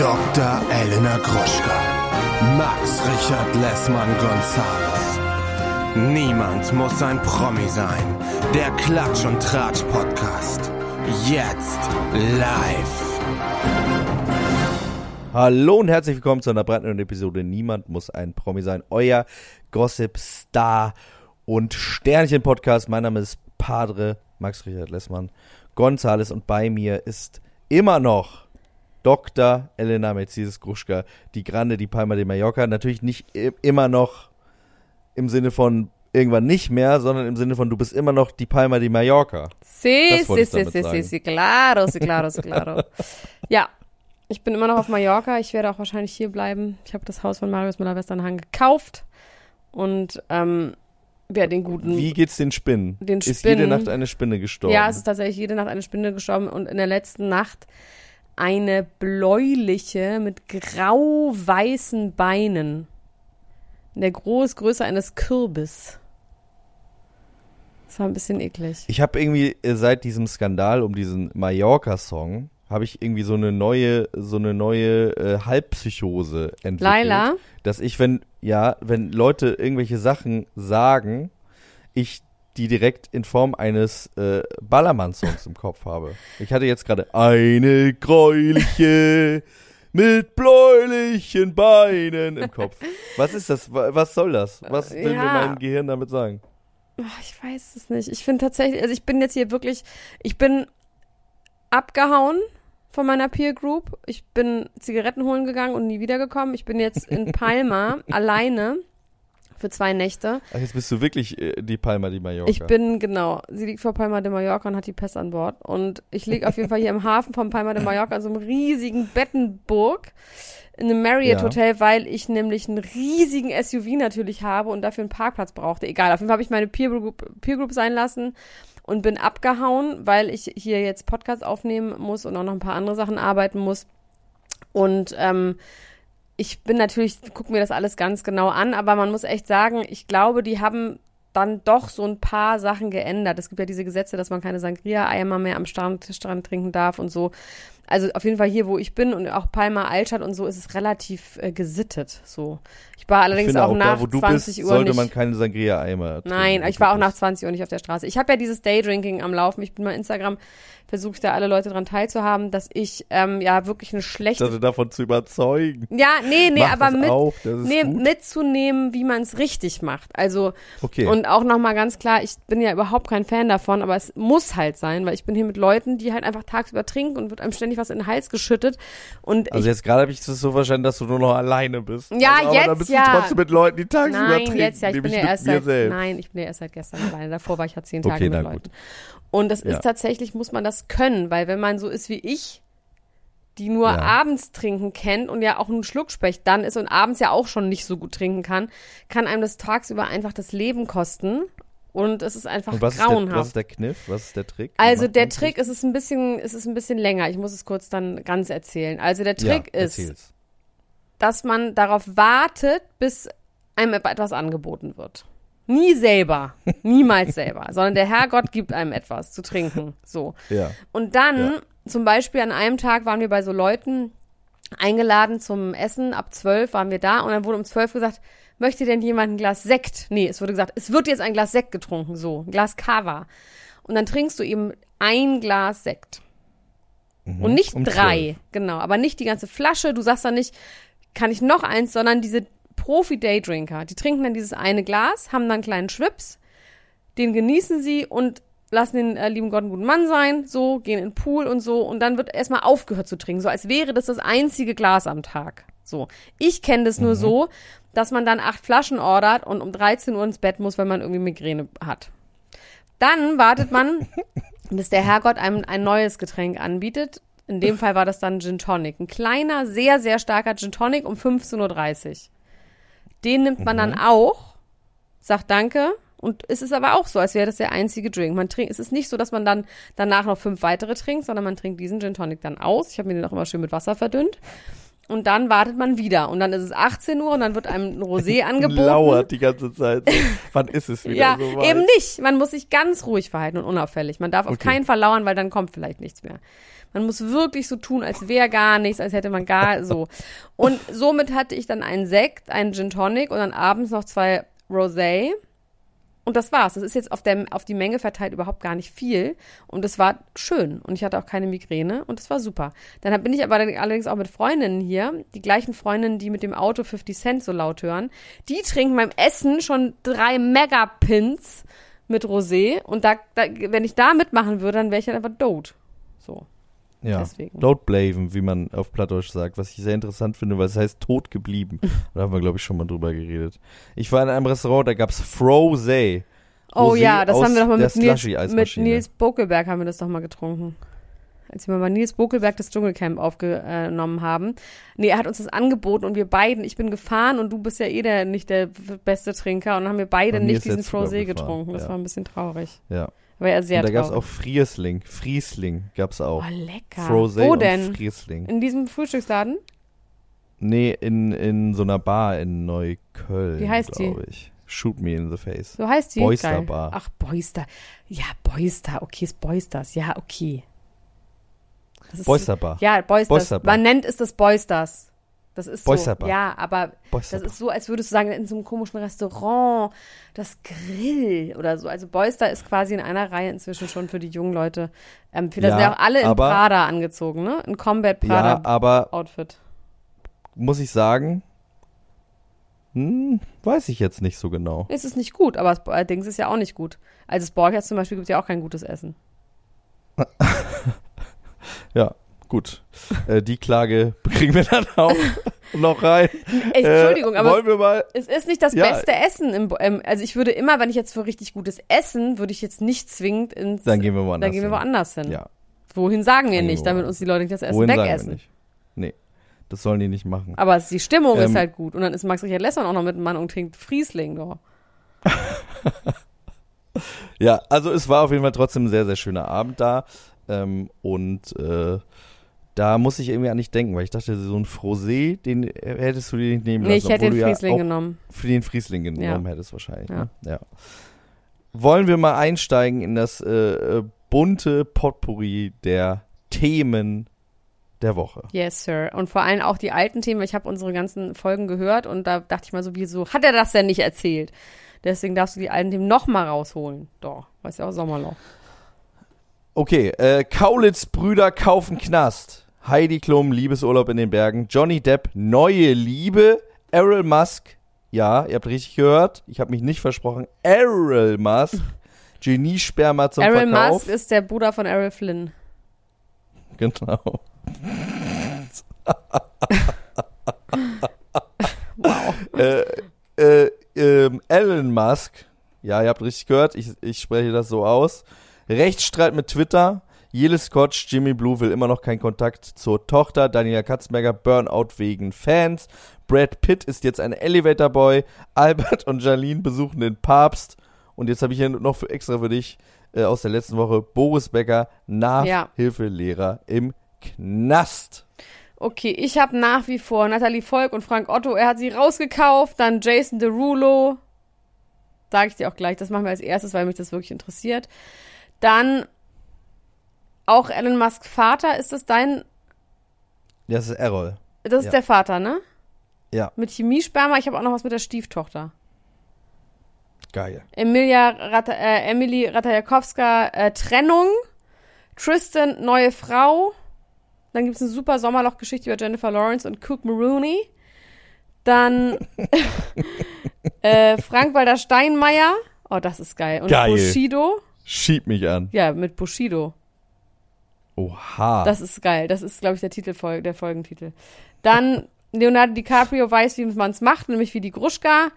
Dr. Elena Gruschka. Max Richard Lessmann Gonzales. Niemand muss ein Promi sein. Der Klatsch und Tratsch Podcast. Jetzt live. Hallo und herzlich willkommen zu einer brandneuen Episode Niemand muss ein Promi sein. Euer Gossip Star und Sternchen Podcast. Mein Name ist Padre Max Richard Lessmann Gonzales und bei mir ist immer noch Dr. Elena Mercedes Gruschka, die Grande, die Palma de Mallorca. Natürlich nicht immer noch im Sinne von irgendwann nicht mehr, sondern im Sinne von du bist immer noch die Palma de Mallorca. Sí, sí, sí, sí, sí, sí, claro, sí, claro, sí, claro. ja, ich bin immer noch auf Mallorca. Ich werde auch wahrscheinlich hier bleiben. Ich habe das Haus von Marius Müller-Westernhagen gekauft und ähm, wer den guten. Wie geht's den Spinnen? Den Ist Spinnen. jede Nacht eine Spinne gestorben? Ja, es ist tatsächlich jede Nacht eine Spinne gestorben und in der letzten Nacht eine bläuliche mit grau-weißen Beinen. In der Großgröße eines Kürbis. Das war ein bisschen eklig. Ich habe irgendwie äh, seit diesem Skandal um diesen Mallorca-Song habe ich irgendwie so eine neue, so eine neue äh, Halbpsychose entwickelt. Laila? Dass ich, wenn, ja, wenn Leute irgendwelche Sachen sagen, ich die direkt in Form eines äh, Ballermann-Songs im Kopf habe. Ich hatte jetzt gerade eine gräuliche mit bläulichen Beinen im Kopf. Was ist das? Wa- Was soll das? Was will mir Ja. mein Gehirn damit sagen? Ach, ich weiß es nicht. Ich finde tatsächlich, also ich bin jetzt hier wirklich, ich bin abgehauen von meiner Peer Group. Ich bin Zigaretten holen gegangen und nie wiedergekommen. Ich bin jetzt in Palma alleine für zwei Nächte. Ach, jetzt bist du wirklich äh, die Palma di Mallorca. Ich bin, genau, sie liegt vor Palma de Mallorca und hat die Pest an Bord. Und ich liege auf jeden Fall hier im Hafen von Palma de Mallorca in so einem riesigen Bettenburg in einem Marriott Ja. Hotel, weil ich nämlich einen riesigen SUV natürlich habe und dafür einen Parkplatz brauchte. Egal, auf jeden Fall habe ich meine Peer Group, Peer Group sein lassen und bin abgehauen, weil ich hier jetzt Podcast aufnehmen muss und auch noch ein paar andere Sachen arbeiten muss. Und ähm, ich bin natürlich, gucke mir das alles ganz genau an, aber man muss echt sagen, ich glaube, die haben dann doch so ein paar Sachen geändert. Es gibt ja diese Gesetze, dass man keine Sangria-Eimer mehr am Strand, Strand trinken darf und so. Also auf jeden Fall hier, wo ich bin und auch Palma Altstadt und so, ist es relativ äh, gesittet. So. Ich war Ich allerdings finde auch, nach da, wo du 20 bist, Uhr sollte nicht. man keine Sangria-Eimer. Nein, ich war auch nach bist. 20 Uhr nicht auf der Straße. Ich habe ja dieses Daydrinking am Laufen. Ich bin bei Instagram, versuche ich da alle Leute dran teilzuhaben, dass ich ähm, ja wirklich eine schlechte Dachte, davon zu überzeugen. ja, nee, nee, Mach aber das mit, auch, das ist nee, mitzunehmen, wie man es richtig macht. Also, Okay. und auch nochmal ganz klar, ich bin ja überhaupt kein Fan davon, aber es muss halt sein, weil ich bin hier mit Leuten, die halt einfach tagsüber trinken und wird einem ständig was in den Hals geschüttet. Und also jetzt gerade habe ich das so verstanden, dass du nur noch alleine bist. Ja, also, aber jetzt dann bist ja. du trotzdem mit Leuten, die tagsüber nein, trinken, jetzt ja, ich bin ja erst seit, selbst. nein, ich bin ja erst seit gestern alleine. Davor war ich ja zehn Tage Okay, mit na Leuten. gut. Und das Ja. ist tatsächlich, muss man das können, weil wenn man so ist wie ich, die nur Ja. abends trinken kennt und ja auch ein Schluckspecht dann ist und abends ja auch schon nicht so gut trinken kann, kann einem das tagsüber einfach das Leben kosten. Und es ist einfach Und was ist, der, grauenhaft. was ist der Kniff? Was ist der Trick? Also der Trick ist es ein bisschen, es ist ein bisschen länger. Ich muss es kurz dann ganz erzählen. Also der? Trick ja, ist, erzähl's. dass man darauf wartet, bis einem etwas angeboten wird. Nie selber, niemals selber, sondern der Herrgott gibt einem etwas zu trinken. So. Ja. Und dann, Ja. zum Beispiel an einem Tag waren wir bei so Leuten eingeladen zum Essen. Ab zwölf waren wir da und dann wurde um zwölf gesagt, möchte denn jemand ein Glas Sekt? Nee, es wurde gesagt, es wird jetzt ein Glas Sekt getrunken, so, ein Glas Cava. Und dann trinkst du eben ein Glas Sekt. Und nicht um drei, genau, aber nicht die ganze Flasche. Du sagst dann nicht, kann ich noch eins, sondern diese Profi-Daydrinker, die trinken dann dieses eine Glas, haben dann einen kleinen Schwips, den genießen sie und lassen den äh, lieben Gott einen guten Mann sein, so, gehen in den Pool und so und dann wird erstmal aufgehört zu trinken, so als wäre das das einzige Glas am Tag. So. Ich kenne das nur so, dass man dann acht Flaschen ordert und um 13 Uhr ins Bett muss, wenn man irgendwie Migräne hat. Dann wartet man, bis der Herrgott einem ein neues Getränk anbietet. In dem Fall war das dann Gin Tonic. Ein kleiner, sehr, sehr starker Gin Tonic um 15.30 Uhr. Den nimmt man dann auch, sagt Danke. Und es ist aber auch so, als wäre das der einzige Drink. Man trinkt, es ist nicht so, dass man dann danach noch fünf weitere trinkt, sondern man trinkt diesen Gin Tonic dann aus. Ich habe mir den auch immer schön mit Wasser verdünnt. Und dann wartet man wieder. Und dann ist es 18 Uhr und dann wird einem ein Rosé angeboten. Lauert die ganze Zeit. Wann ist es wieder ja, so weit? eben nicht. Man muss sich ganz ruhig verhalten und unauffällig. Man darf auf Okay. keinen Fall lauern, weil dann kommt vielleicht nichts mehr. Man muss wirklich so tun, als wäre gar nichts, als hätte man gar so. Und somit hatte ich dann einen Sekt, einen Gin Tonic und dann abends noch zwei Rosé. Und das war's. Das ist jetzt auf, der, auf die Menge verteilt überhaupt gar nicht viel. Und es war schön. Und ich hatte auch keine Migräne. Und es war super. Dann bin ich aber allerdings auch mit Freundinnen hier. Die gleichen Freundinnen, die mit dem Auto 50 Cent so laut hören. Die trinken beim Essen schon drei Megapins mit Rosé. Und da, da, wenn ich da mitmachen würde, dann wäre ich dann einfach dood. So. Ja. deswegen. Don't blaven, wie man auf Plattdeutsch sagt, was ich sehr interessant finde, weil es heißt tot geblieben. da haben wir, glaube ich, schon mal drüber geredet. Ich war in einem Restaurant, da gab's Frosé. Oh Rosé ja, das haben wir doch mal mit Nils, mit. Nils Bokelberg haben wir das doch mal getrunken. Als wir mal bei Nils Bokelberg das Dschungelcamp aufgenommen haben. Nee, er hat uns das angeboten und wir beiden, ich bin gefahren und du bist ja eh der, nicht der beste Trinker und dann haben wir beide nicht diesen Frosé gefahren, getrunken. Das ja. war ein bisschen traurig. Ja. War ja sehr Und da gab's traurig. auch Friesling. Friesling gab's auch. Oh, lecker. Frosé Wo und denn? Friesling. In diesem Frühstücksladen? Nee, in, in so einer Bar in Neukölln. Wie heißt die? glaube ich. Shoot me in the face. So heißt die? Boyster Geil. Bar. Ach, Boyster. Ja, Boyster. Okay, ist Boysters. Ja, okay. Das ist Boyster Bar. Ja, Boysters. Boyster Bar. Man nennt es das Boysters. Das ist so. Ja, aber Boyster das ist so, als würdest du sagen, in so einem komischen Restaurant, das Grill oder so. Also Boyster ist quasi in einer Reihe inzwischen schon für die jungen Leute. Ähm, für das Ja, sind ja auch alle in aber- Prada angezogen, ne? In Combat Ja, Prada aber Outfit. muss ich sagen, hm, weiß ich jetzt nicht so genau. Es ist nicht gut, aber das Bo- Dings ist ja auch nicht gut. Also das Borgers zum Beispiel gibt ja auch kein gutes Essen. Ja, gut. äh, die Klage kriegen wir dann auch noch rein. Ey, Entschuldigung, äh, aber. Es ist nicht das Ja. beste Essen. Im, ähm, also ich würde immer, wenn ich jetzt für richtig gutes Essen, würde ich jetzt nicht zwingend ins. Dann gehen wir woanders. dann gehen wir hin. woanders hin. Ja, Wohin sagen wir nicht, damit uns die Leute nicht das Essen wohin wegessen. Nee, das sollen die nicht machen. Aber es- die Stimmung ist Ähm, halt gut. Und dann ist Max Richard Lessmann auch noch mit dem Mann und trinkt Friesling. Doch. Ja, also es war auf jeden Fall trotzdem ein sehr, sehr schöner Abend da. Ähm, und äh, da muss ich irgendwie an dich denken, weil ich dachte, so ein Frosé, den hättest du dir nicht nehmen lassen. Nee, ich hätte den Friesling ja genommen. für den Friesling genommen Ja. hättest wahrscheinlich. Ja. Ne? ja. Wollen wir mal einsteigen in das äh, äh, bunte Potpourri der Themen der Woche? Yes, Sir. Und vor allem auch die alten Themen. Ich habe unsere ganzen Folgen gehört und da dachte ich mal so, wieso hat er das denn nicht erzählt? Deswegen darfst du die alten Themen nochmal rausholen. Doch, weiß ja auch Sommerloch. Okay, äh, Kaulitz-Brüder kaufen Knast. Heidi Klum, Liebesurlaub in den Bergen. Johnny Depp, neue Liebe. Errol Musk, ja, ihr habt richtig gehört. Ich habe mich nicht versprochen. Errol Musk, Geniesperma zum Errol Verkauf. Musk ist der Bruder von Errol Flynn. Genau. Wow. äh, äh, ähm, Elon Musk, ja, ihr habt richtig gehört, ich, ich spreche das so aus. Rechtsstreit mit Twitter. Jele Scotch, Jimmy Blue will immer noch keinen Kontakt zur Tochter. Daniela Katzenberger, Burnout wegen Fans. Brad Pitt ist jetzt ein Elevator Boy. Albert und Janine besuchen den Papst. Und jetzt habe ich hier noch für, extra für dich äh, aus der letzten Woche Boris Becker, Nachhilfelehrer im Knast. Okay, ich habe nach wie vor Nathalie Volk und Frank Otto. Er hat sie rausgekauft. Dann Jason Derulo. Sage ich dir auch gleich. Das machen wir als erstes, weil mich das wirklich interessiert. Dann auch Elon Musk Vater. Ist das dein? Das ist Errol. Das ist Ja. der Vater, ne? Ja. Mit Chemiesperma. Ich habe auch noch was mit der Stieftochter. Geil. Emilia Rata, äh, Emily Ratajakowska äh, Trennung. Tristan neue Frau. Dann gibt es eine super Sommerloch-Geschichte über Jennifer Lawrence und Cook Maroney. Dann äh, Frank-Walter Steinmeier. Oh, das ist geil. Und Geil. Bushido. Schieb mich an. Ja, mit Bushido. Oha. Das ist geil. Das ist, glaube ich, der Titel, der Folgentitel. Dann Leonardo DiCaprio weiß, wie man es macht, nämlich wie die Gruschka.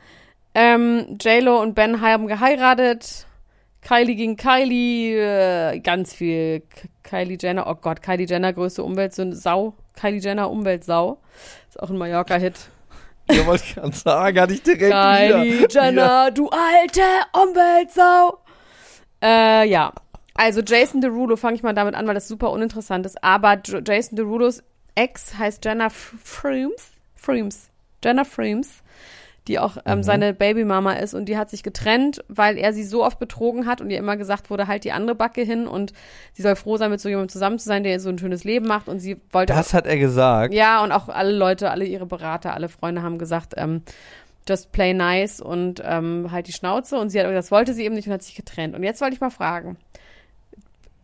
Ähm, J-Lo und Ben haben geheiratet. Kylie gegen Kylie, äh, ganz viel. K Kylie Jenner, oh Gott, Kylie Jenner, größte Umweltsünde, Sau. Kylie Jenner, Umweltsau. Ist auch ein Mallorca-Hit. Ja, wollte ich gerade sagen, hatte ich direkt Kylie wieder. Jenner, du alte Umweltsau. Äh, ja. Also Jason Derulo, fange ich mal damit an, weil das super uninteressant ist. Aber Jason Derulos Ex heißt Jenna F- Freems. Freems. Jenna Freems. Die auch ähm, Mhm. seine Babymama ist und die hat sich getrennt, weil er sie so oft betrogen hat und ihr immer gesagt wurde, halt die andere Backe hin und sie soll froh sein, mit so jemandem zusammen zu sein, der ihr so ein schönes Leben macht und sie wollte Das hat er gesagt. ja, und auch alle Leute, alle ihre Berater, alle Freunde haben gesagt, ähm, just play nice und ähm, halt die Schnauze. Und sie hat das wollte sie eben nicht und hat sich getrennt. Und jetzt wollte ich mal fragen.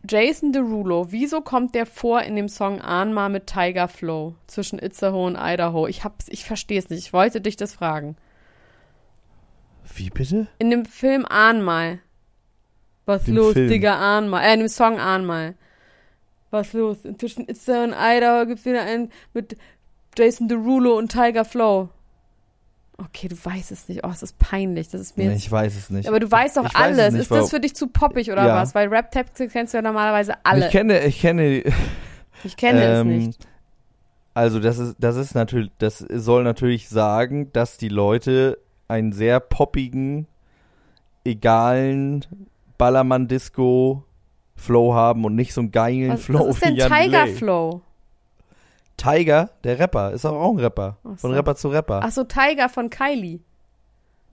Jason Derulo, wieso kommt der vor in dem Song Ahnma mit Tiger Flow zwischen Itzehoe und Idaho? Ich hab's, ich verstehe es nicht. Ich wollte dich das fragen. Wie bitte? In dem Film Ahnmal. Was Den los, Film. Digga, Ahnmal. Äh, in dem Song Ahnmal. Was los? Zwischen Itzehoe und Idaho gibt's wieder einen mit Jason Derulo und Tiger Flow. Okay, du weißt es nicht. Oh, es ist peinlich. Das ist mir Nee, jetzt ich weiß es nicht. aber du weißt doch Ich es alles. nicht, ist das für dich zu poppig oder Ja. was? Weil Rap-Texte kennst du ja normalerweise alle. Ich kenne, ich kenne, Ich kenne es ähm, nicht. Also das ist, das ist natürlich, das soll natürlich sagen, dass die Leute einen sehr poppigen, egalen Ballermann-Disco-Flow haben und nicht so einen geilen Was, Flow was ist denn Jan Tiger der Rapper, ist auch ein Rapper. Ach Von so. Rapper zu Rapper. Ach so, Tiger von Kylie.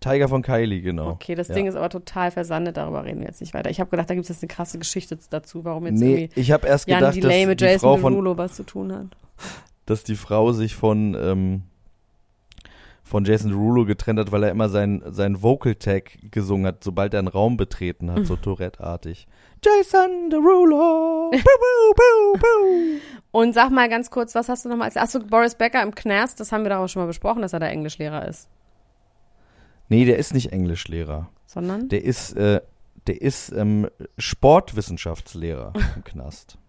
Tiger von Kylie, genau. Okay, das Ja. Ding ist aber total versandet, darüber reden wir jetzt nicht weiter. Ich habe gedacht, da gibt es jetzt eine krasse Geschichte dazu, warum jetzt Nee, irgendwie ich habe erst Jan gedacht, Delay dass mit die, Jason Derulo was zu tun hat. dass die Frau sich von, ähm, von Jason Derulo getrennt hat, weil er immer sein, sein Vocal Tag gesungen hat, sobald er einen Raum betreten hat, so Tourette-artig. Jason Derulo! Boo, boo, boo, boo. Und sag mal ganz kurz, was hast du nochmal als. Achso, Boris Becker im Knast, das haben wir doch auch schon mal besprochen, dass er da Englischlehrer ist. Nee, der ist nicht Englischlehrer. Sondern? Der ist, äh, der ist ähm, Sportwissenschaftslehrer im Knast.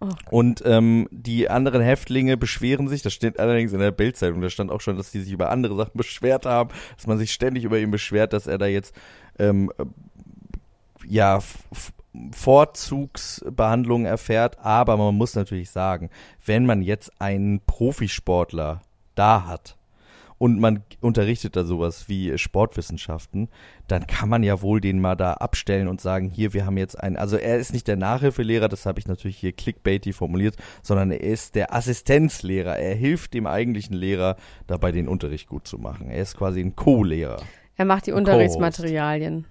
Oh. Und ähm, die anderen Häftlinge beschweren sich, das steht allerdings in der Bildzeitung, da stand auch schon, dass die sich über andere Sachen beschwert haben, dass man sich ständig über ihn beschwert, dass er da jetzt ähm, äh, ja Vorzugsbehandlungen erfährt, aber man muss natürlich sagen, wenn man jetzt einen Profisportler da hat und man unterrichtet da sowas wie Sportwissenschaften, dann kann man ja wohl den mal da abstellen und sagen, hier, wir haben jetzt einen, also er ist nicht der Nachhilfelehrer, das habe ich natürlich hier clickbaity formuliert, sondern er ist der Assistenzlehrer. Er hilft dem eigentlichen Lehrer dabei, den Unterricht gut zu machen. Er ist quasi ein Co-Lehrer. Er macht die. Unterrichtsmaterialien.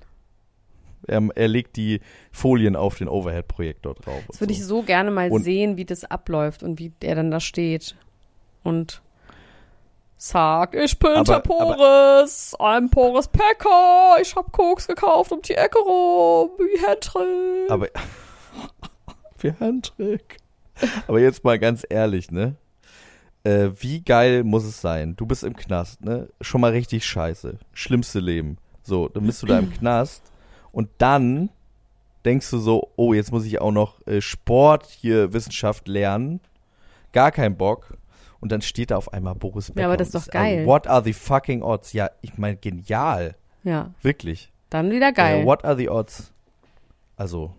Er, er legt die Folien auf den Overhead-Projektor drauf. Das würde so. ich so gerne mal Und- sehen, wie das abläuft und wie er dann da steht. Und sagt, ich bin Aber- der Boris, ein Boris Packer, ich hab Koks gekauft um die Ecke rum, wie Hendrik. Aber wie Handtrick. Aber jetzt mal ganz ehrlich, ne? Äh, wie geil muss es sein? Du bist im Knast, ne? Schon mal richtig scheiße. Schlimmste Leben. So, dann bist du da im Knast und dann denkst du so, oh, jetzt muss ich auch noch äh, Sport hier Wissenschaft lernen. Gar kein Bock. Und dann steht da auf einmal Boris Becker. aber das ist doch geil. Also, what are the fucking odds? Ja, ich meine, genial. ja, Wirklich. dann wieder geil. Äh, what are the odds? Also,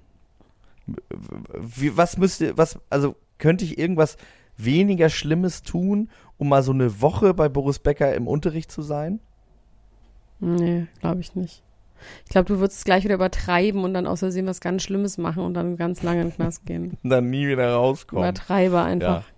wie, was müsste, was, also könnte ich irgendwas weniger Schlimmes tun, um mal so eine Woche bei Boris Becker im Unterricht zu sein? nee, glaube ich nicht. Ich glaube, du würdest es gleich wieder übertreiben und dann aus Versehen was ganz Schlimmes machen und dann ganz lange in den Knast gehen. Und dann nie wieder rauskommen. Übertreibe einfach. Ja.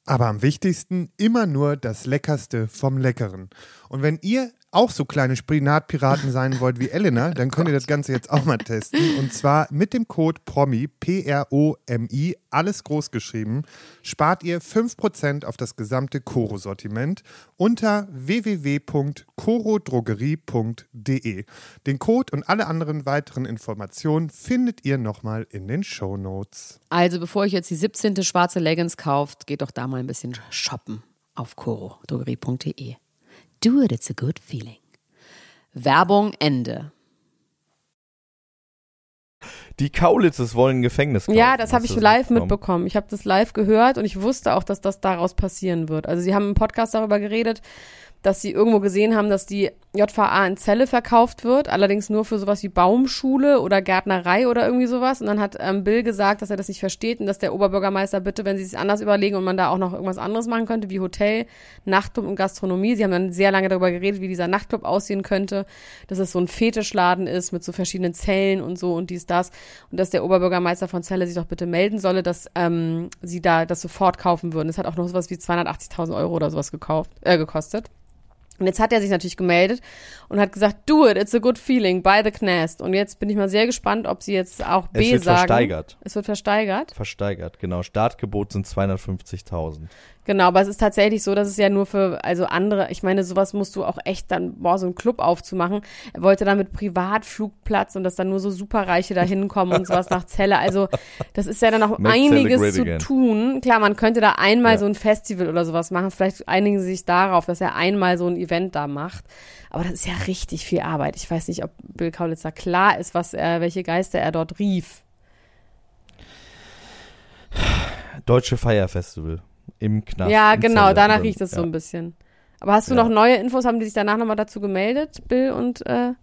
aber am wichtigsten immer nur das Leckerste vom Leckeren. Und wenn ihr auch so kleine Spinatpiraten sein wollt wie Elena, dann könnt ihr das Ganze jetzt auch mal testen. Und zwar mit dem Code PROMI, P-R-O-M-I, alles groß geschrieben, spart ihr 5% auf das gesamte Koro-Sortiment unter www.korodrogerie.de. Den Code und alle anderen weiteren Informationen findet ihr nochmal in den Show Notes. Also, bevor ich jetzt die 17. schwarze Leggings kauft, geht doch da mal ein bisschen shoppen auf korodrogerie.de. Do it, it's a good feeling. Werbung Ende. Die Kaulitzes wollen ein Gefängnis kaufen. Ja, das habe ich live mitbekommen? mitbekommen. Ich habe das live gehört und ich wusste auch, dass das daraus passieren wird. Also sie haben im Podcast darüber geredet, dass sie irgendwo gesehen haben, dass die JVA in Celle verkauft wird, allerdings nur für sowas wie Baumschule oder Gärtnerei oder irgendwie sowas. Und dann hat ähm, Bill gesagt, dass er das nicht versteht und dass der Oberbürgermeister bitte, wenn sie es anders überlegen und man da auch noch irgendwas anderes machen könnte, wie Hotel, Nachtclub und Gastronomie. Sie haben dann sehr lange darüber geredet, wie dieser Nachtclub aussehen könnte, dass es so ein Fetischladen ist mit so verschiedenen Zellen und so und dies, das. Und dass der Oberbürgermeister von Celle sich doch bitte melden solle, dass ähm, sie da das sofort kaufen würden. Das hat auch noch sowas wie 280.000 Euro oder sowas gekauft, äh, gekostet. Und jetzt hat er sich natürlich gemeldet und hat gesagt, do it, it's a good feeling, buy the Knast. Und jetzt bin ich mal sehr gespannt, ob sie jetzt auch B Es wird sagen. versteigert. Es wird versteigert. Versteigert, genau. Startgebot sind 250.000. Genau, aber es ist tatsächlich so, dass es ja nur für, also andere, ich meine, sowas musst du auch echt dann, boah, so einen Club aufzumachen. Er wollte dann mit Privatflugplatz und dass dann nur so Superreiche da hinkommen und sowas nach Zelle. Also, das ist ja dann auch einiges zu again. tun. Klar, man könnte da einmal Ja. so ein Festival oder sowas machen. Vielleicht einigen sie sich darauf, dass er einmal so ein Event da macht. Aber das ist ja richtig viel Arbeit. Ich weiß nicht, ob Bill Kaulitzer klar ist, was er, welche Geister er dort rief. Deutsche Feierfestival im Knast. ja, genau, danach riecht es ja. so ein bisschen. Aber hast du Ja. noch neue Infos? Haben die sich danach nochmal dazu gemeldet, Bill und äh,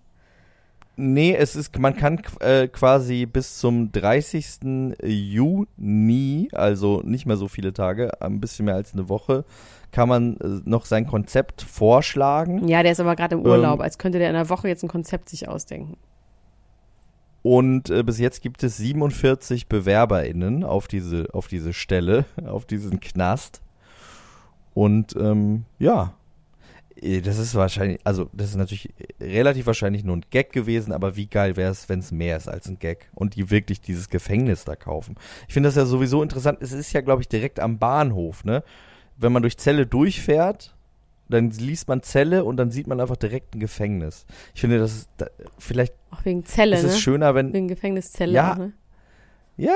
Nee, es ist, man kann äh, quasi bis zum 30. Juni, also nicht mehr so viele Tage, ein bisschen mehr als eine Woche, kann man äh, noch sein Konzept vorschlagen. ja, der ist aber gerade im Urlaub, Ähm. als könnte der in einer Woche jetzt ein Konzept sich ausdenken. Und äh, bis jetzt gibt es 47 BewerberInnen auf diese, auf diese Stelle, auf diesen Knast. Und ähm, ja, äh, das ist wahrscheinlich, also das ist natürlich relativ wahrscheinlich nur ein Gag gewesen, aber wie geil wäre es, wenn es mehr ist als ein Gag und die wirklich dieses Gefängnis da kaufen. Ich finde das ja sowieso interessant. Es ist ja, glaube ich, direkt am Bahnhof, ne? Wenn man durch Zelle durchfährt, dann liest man Zelle und dann sieht man einfach direkt ein Gefängnis. Ich finde, das ist da, vielleicht Auch wegen Zelle, ist ne? es schöner, wenn Wegen Gefängniszelle. Ja. auch, ne? ja,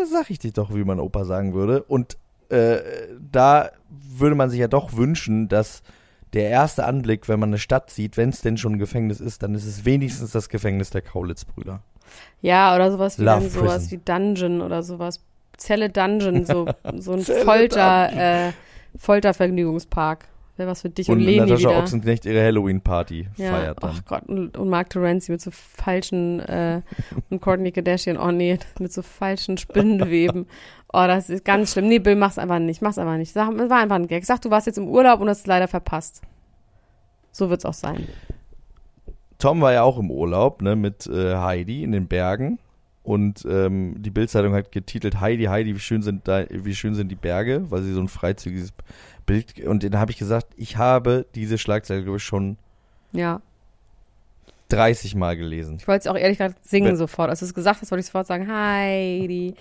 das sag ich dir doch, wie mein Opa sagen würde. Und äh, da würde man sich ja doch wünschen, dass der erste Anblick, wenn man eine Stadt sieht, wenn es denn schon ein Gefängnis ist, dann ist es wenigstens das Gefängnis der Kaulitz-Brüder. Ja, oder sowas wie Love dann sowas Prison. wie Dungeon oder sowas. Zelle Dungeon, so, so ein Folter, äh, Foltervergnügungspark. Wäre was für dich und, Und Leni Natascha wieder. Ochsenknecht ihre Halloween-Party Ja, feiert dann. ach Gott, und, und Mark Terenzi mit so falschen, äh, und Courtney Kardashian, oh nee, mit so falschen Spinnenweben. Oh, das ist ganz schlimm. Nee, Bill, mach's einfach nicht, mach's einfach nicht. Sag, es war einfach ein Gag. Sag, du warst jetzt im Urlaub und hast es leider verpasst. So wird's auch sein. Tom war ja auch im Urlaub, ne, mit äh, Heidi in den Bergen. Und ähm, die Bildzeitung hat getitelt Heidi, Heidi, wie schön sind da, wie schön sind die Berge, weil sie so ein freizügiges Bild. Und den habe ich gesagt, ich habe diese Schlagzeile, glaube ich, schon Ja. 30 Mal gelesen. Ich wollte es auch ehrlich gesagt singen Wenn- sofort. Als du es gesagt hast, wollte ich sofort sagen, Heidi,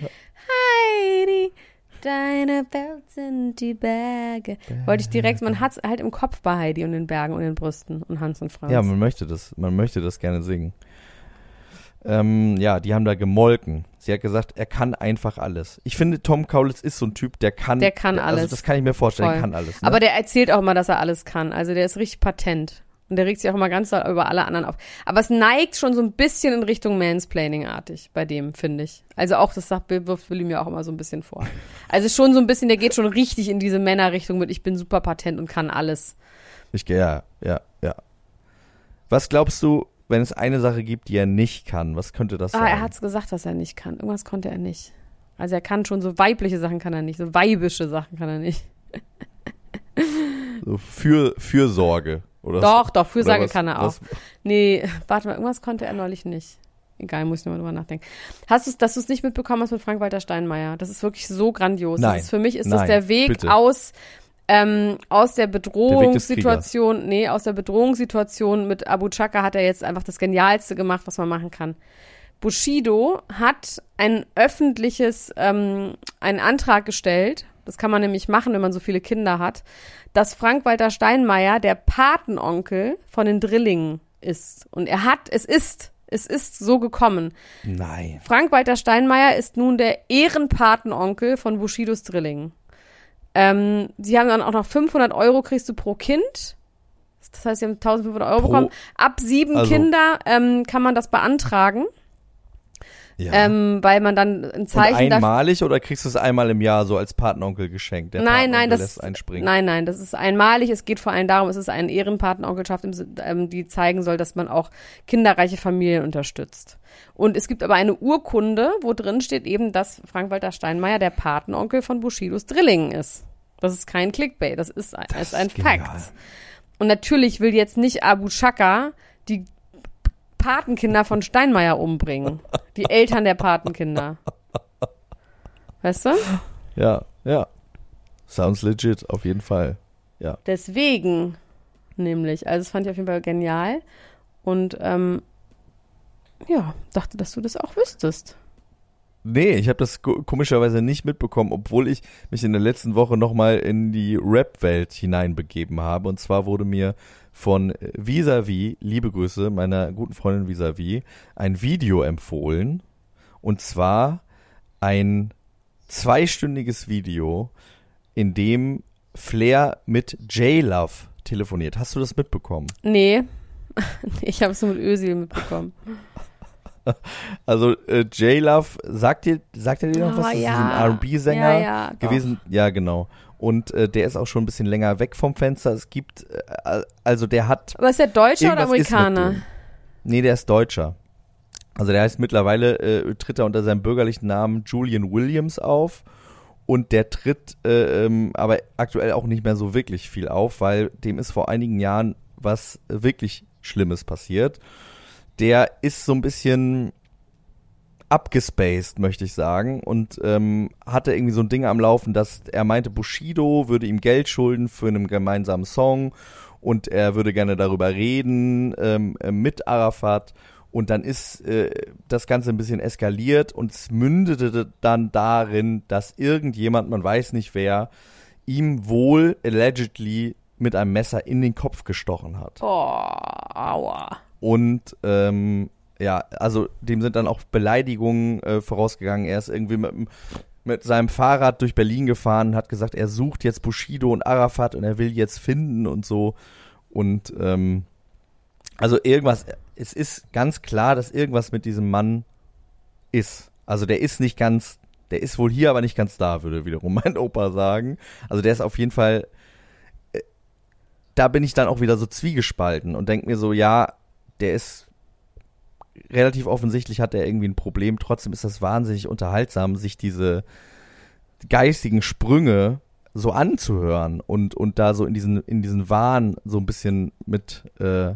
Heidi, deine Welt sind die Berge. Wollte ich direkt, man hat es halt im Kopf bei Heidi und den Bergen und den Brüsten und Hans und Franz. Ja, man möchte das, man möchte das gerne singen. Ähm, ja, die haben da gemolken. Sie hat gesagt, er kann einfach alles. Ich finde, Tom Kaulitz ist so ein Typ, der kann. Der kann Also alles. das kann ich mir vorstellen, Voll. kann alles. Ne? Aber der erzählt auch immer, dass er alles kann. Also der ist richtig patent. Und der regt sich auch immer ganz doll über alle anderen auf. Aber es neigt schon so ein bisschen in Richtung Mansplaining-artig bei dem, finde ich. Also auch, das sagt, wirft Willi mir auch immer so ein bisschen vor. Also schon so ein bisschen, der geht schon richtig in diese Männerrichtung mit, ich bin super patent und kann alles. Ich, ja, ja, ja. Was glaubst du, wenn es eine Sache gibt, die er nicht kann? Was könnte das Ah, sein? er hat's gesagt, dass er nicht kann. Irgendwas konnte er nicht. Also er kann schon so weibliche Sachen kann er nicht, so weibische Sachen kann er nicht. so für Fürsorge oder doch, doch, so. Fürsorge Oder was- kann er auch. was- Nee, warte mal, irgendwas konnte er neulich nicht. Egal, muss ich nochmal drüber nachdenken. Hast du dass du es nicht mitbekommen hast mit Frank-Walter Steinmeier? Das ist wirklich so grandios. Nein. Das ist, für mich ist das Nein, der Weg bitte. aus, ähm, aus der Bedrohungssituation, nee, aus der Bedrohungssituation mit Abu Chaka hat er jetzt einfach das Genialste gemacht, was man machen kann. Bushido hat ein öffentliches, ähm, einen Antrag gestellt, das kann man nämlich machen, wenn man so viele Kinder hat, dass Frank-Walter Steinmeier der Patenonkel von den Drillingen ist. Und er hat, es ist, es ist so gekommen. Nein. Frank-Walter Steinmeier ist nun der Ehrenpatenonkel von Bushidos Drillingen. Ähm, sie haben dann auch noch 500 Euro kriegst du pro Kind. Das heißt, sie haben 1500 Euro Pro- bekommen. Ab sieben Also- Kinder ähm, kann man das beantragen, Ja. ähm, weil man dann ein Und Zeichen dafür einmalig oder kriegst du es einmal im Jahr so als Patenonkel geschenkt? Der nein, nein, das lässt einspringen. nein, nein, das ist einmalig. Es geht vor allem darum, es ist eine Ehrenpatenonkelschaft, ähm, die zeigen soll, dass man auch kinderreiche Familien unterstüzt. Und es gibt aber eine Urkunde, wo drin steht eben, dass Frank-Walter Steinmeier der Patenonkel von Bushidos Drillingen ist. Das ist kein Clickbait, das ist ein, ist ein ist genial. Fact. Und natürlich will jetzt nicht Abu Chaka die Patenkinder von Steinmeier umbringen. Die Eltern der Patenkinder. Weißt du? Ja, ja. Sounds legit, auf jeden Fall. Ja. Deswegen nämlich. Also das fand ich auf jeden Fall genial. Und ähm, ja, dachte, dass du das auch wüsstest. Nee, ich habe das ko- komischerweise nicht mitbekommen, obwohl ich mich in der letzten Woche nochmal in die Rap-Welt hineinbegeben habe. Und zwar wurde mir von äh, Visavi, liebe Grüße, meiner guten Freundin Visavi, ein Video empfohlen. Und zwar ein zweistündiges Video, in dem Flair mit J-Love telefoniert. Hast du das mitbekommen? Nee. ich habe es nur mit Ösil mitbekommen. Also äh, J-Love, sagt dir, sagt er dir noch was? Ah, Das ist ja. ein R&B-Sänger Ja, ja, gewesen. Ja, genau. Und äh, der ist auch schon ein bisschen länger weg vom Fenster. Es gibt, äh, also der hat Aber ist der Deutscher oder ist Amerikaner? Nee, der ist Deutscher. Also der heißt mittlerweile, äh, tritt er unter seinem bürgerlichen Namen Julian Williams auf. Und der tritt äh, ähm, aber aktuell auch nicht mehr so wirklich viel auf, weil dem ist vor einigen Jahren was wirklich Schlimmes passiert. Der ist so ein bisschen abgespaced, möchte ich sagen, und ähm, hatte irgendwie so ein Ding am Laufen, dass er meinte, Bushido würde ihm Geld schulden für einen gemeinsamen Song und er würde gerne darüber reden ähm, äh, mit Arafat. Und dann ist äh, das Ganze ein bisschen eskaliert und es mündete dann darin, dass irgendjemand, man weiß nicht wer, ihm wohl allegedly mit einem Messer in den Kopf gestochen hat. Oh, aua. Und ähm, ja, also dem sind dann auch Beleidigungen äh, vorausgegangen. Er ist irgendwie mit, mit seinem Fahrrad durch Berlin gefahren, hat gesagt, er sucht jetzt Bushido und Arafat und er will jetzt finden und so. Und ähm, also irgendwas, es ist ganz klar, dass irgendwas mit diesem Mann ist. Also der ist nicht ganz, der ist wohl hier, aber nicht ganz da, würde wiederum mein Opa sagen. Also der ist auf jeden Fall da bin ich dann auch wieder so zwiegespalten und denke mir so, ja, der ist relativ offensichtlich hat er irgendwie ein Problem. Trotzdem ist das wahnsinnig unterhaltsam, sich diese geistigen Sprünge so anzuhören und, und da so in diesen, in diesen Wahn so ein bisschen mit äh,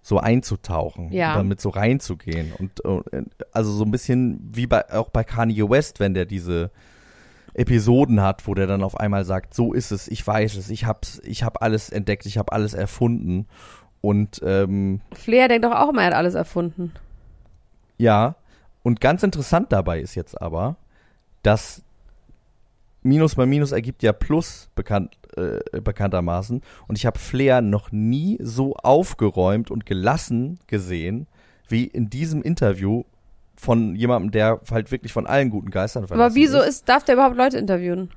so einzutauchen, Ja. damit so reinzugehen. Und, und also so ein bisschen wie bei auch bei Kanye West, wenn der diese Episoden hat, wo der dann auf einmal sagt, so ist es, ich weiß es, ich hab's, ich hab alles entdeckt, ich habe alles erfunden. Und ähm, Flair denkt doch auch immer, er hat alles erfunden. ja, und ganz interessant dabei ist jetzt aber, dass Minus mal Minus ergibt ja Plus bekannt, äh, bekanntermaßen. Und ich habe Flair noch nie so aufgeräumt und gelassen gesehen, wie in diesem Interview von jemandem, der halt wirklich von allen guten Geistern Aber verlassen wieso ist. ist, darf der überhaupt Leute interviewen?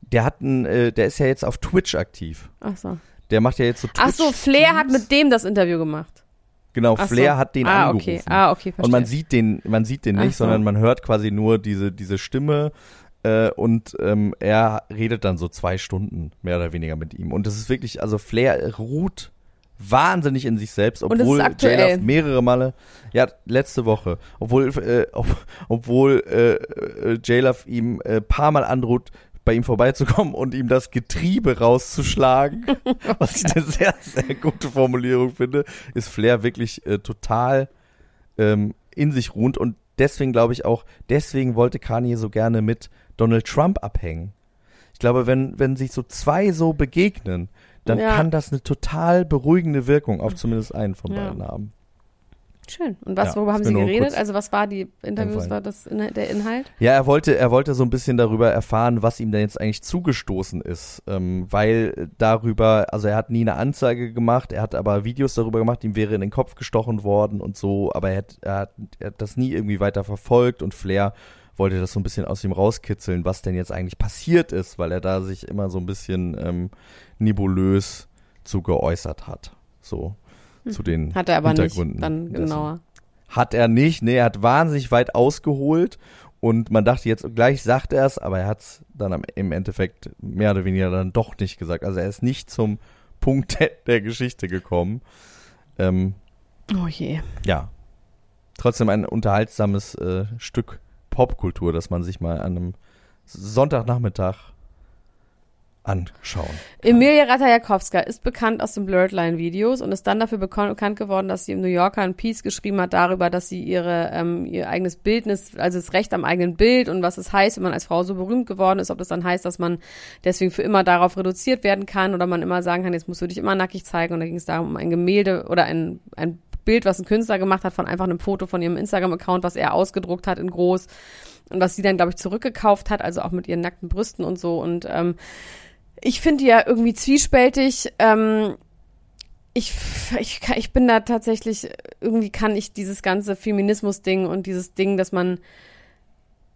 Der hat einen, äh, der ist ja jetzt auf Twitch aktiv. Ach so. Der macht ja jetzt so Twitch. Ach so, Flair hat mit dem das Interview gemacht. Genau, Ach so. Flair hat den ah, angerufen. okay. Ah, okay, verstehe. Und man sieht den, man sieht den nicht, so. sondern man hört quasi nur diese, diese Stimme äh, und ähm, er redet dann so zwei Stunden mehr oder weniger mit ihm. Und das ist wirklich, also Flair ruht wahnsinnig in sich selbst, obwohl. J-Love mehrere Male, ja, letzte Woche, obwohl, äh, ob, obwohl äh, äh, J-Love ihm äh, paar Mal androht, bei ihm vorbeizukommen und ihm das Getriebe rauszuschlagen, was ich eine sehr, sehr gute Formulierung finde, ist Flair wirklich äh, total ähm, in sich ruhend und deswegen glaube ich auch, deswegen wollte Kanye so gerne mit Donald Trump abhängen. Ich glaube, wenn, wenn sich so zwei so begegnen, dann Ja. kann das eine total beruhigende Wirkung auf zumindest einen von Ja. beiden haben. Schön. Und was, Ja, worüber haben Sie geredet? Also was war die Interviews, war das in, der Inhalt? Ja, er wollte, er wollte so ein bisschen darüber erfahren, was ihm denn jetzt eigentlich zugestoßen ist, ähm, weil darüber, also er hat nie eine Anzeige gemacht, er hat aber Videos darüber gemacht, ihm wäre in den Kopf gestochen worden und so, aber er hat, er hat, er hat das nie irgendwie weiter verfolgt und Flair wollte das so ein bisschen aus ihm rauskitzeln, was denn jetzt eigentlich passiert ist, weil er da sich immer so ein bisschen ähm, nebulös zu geäußert hat, so zu den Hm. Hat er aber nicht Hintergründen dann dessen. genauer. Hat er nicht, nee, er hat wahnsinnig weit ausgeholt und man dachte jetzt gleich sagt er es, aber er hat es dann am, im Endeffekt mehr oder weniger dann doch nicht gesagt. Also er ist nicht zum Punkt der, der Geschichte gekommen. Ähm, Oh je. ja, trotzdem ein unterhaltsames äh, Stück Popkultur, das man sich mal an einem Sonntagnachmittag anschauen. Emilia Ratajkowska ist bekannt aus den Blurred Line Videos und ist dann dafür bekannt geworden, dass sie im New Yorker ein Piece geschrieben hat darüber, dass sie ihre ähm, ihr eigenes Bildnis, also das Recht am eigenen Bild und was es heißt, wenn man als Frau so berühmt geworden ist, ob das dann heißt, dass man deswegen für immer darauf reduziert werden kann oder man immer sagen kann, jetzt musst du dich immer nackig zeigen und da ging es darum um ein Gemälde oder ein ein Bild, was ein Künstler gemacht hat von einfach einem Foto von ihrem Instagram-Account, was er ausgedruckt hat in groß und was sie dann, glaube ich, zurückgekauft hat, also auch mit ihren nackten Brüsten und so und ähm, ich finde die ja irgendwie zwiespältig. Ähm, ich, ich, ich bin da tatsächlich, irgendwie kann ich dieses ganze Feminismus-Ding und dieses Ding, dass man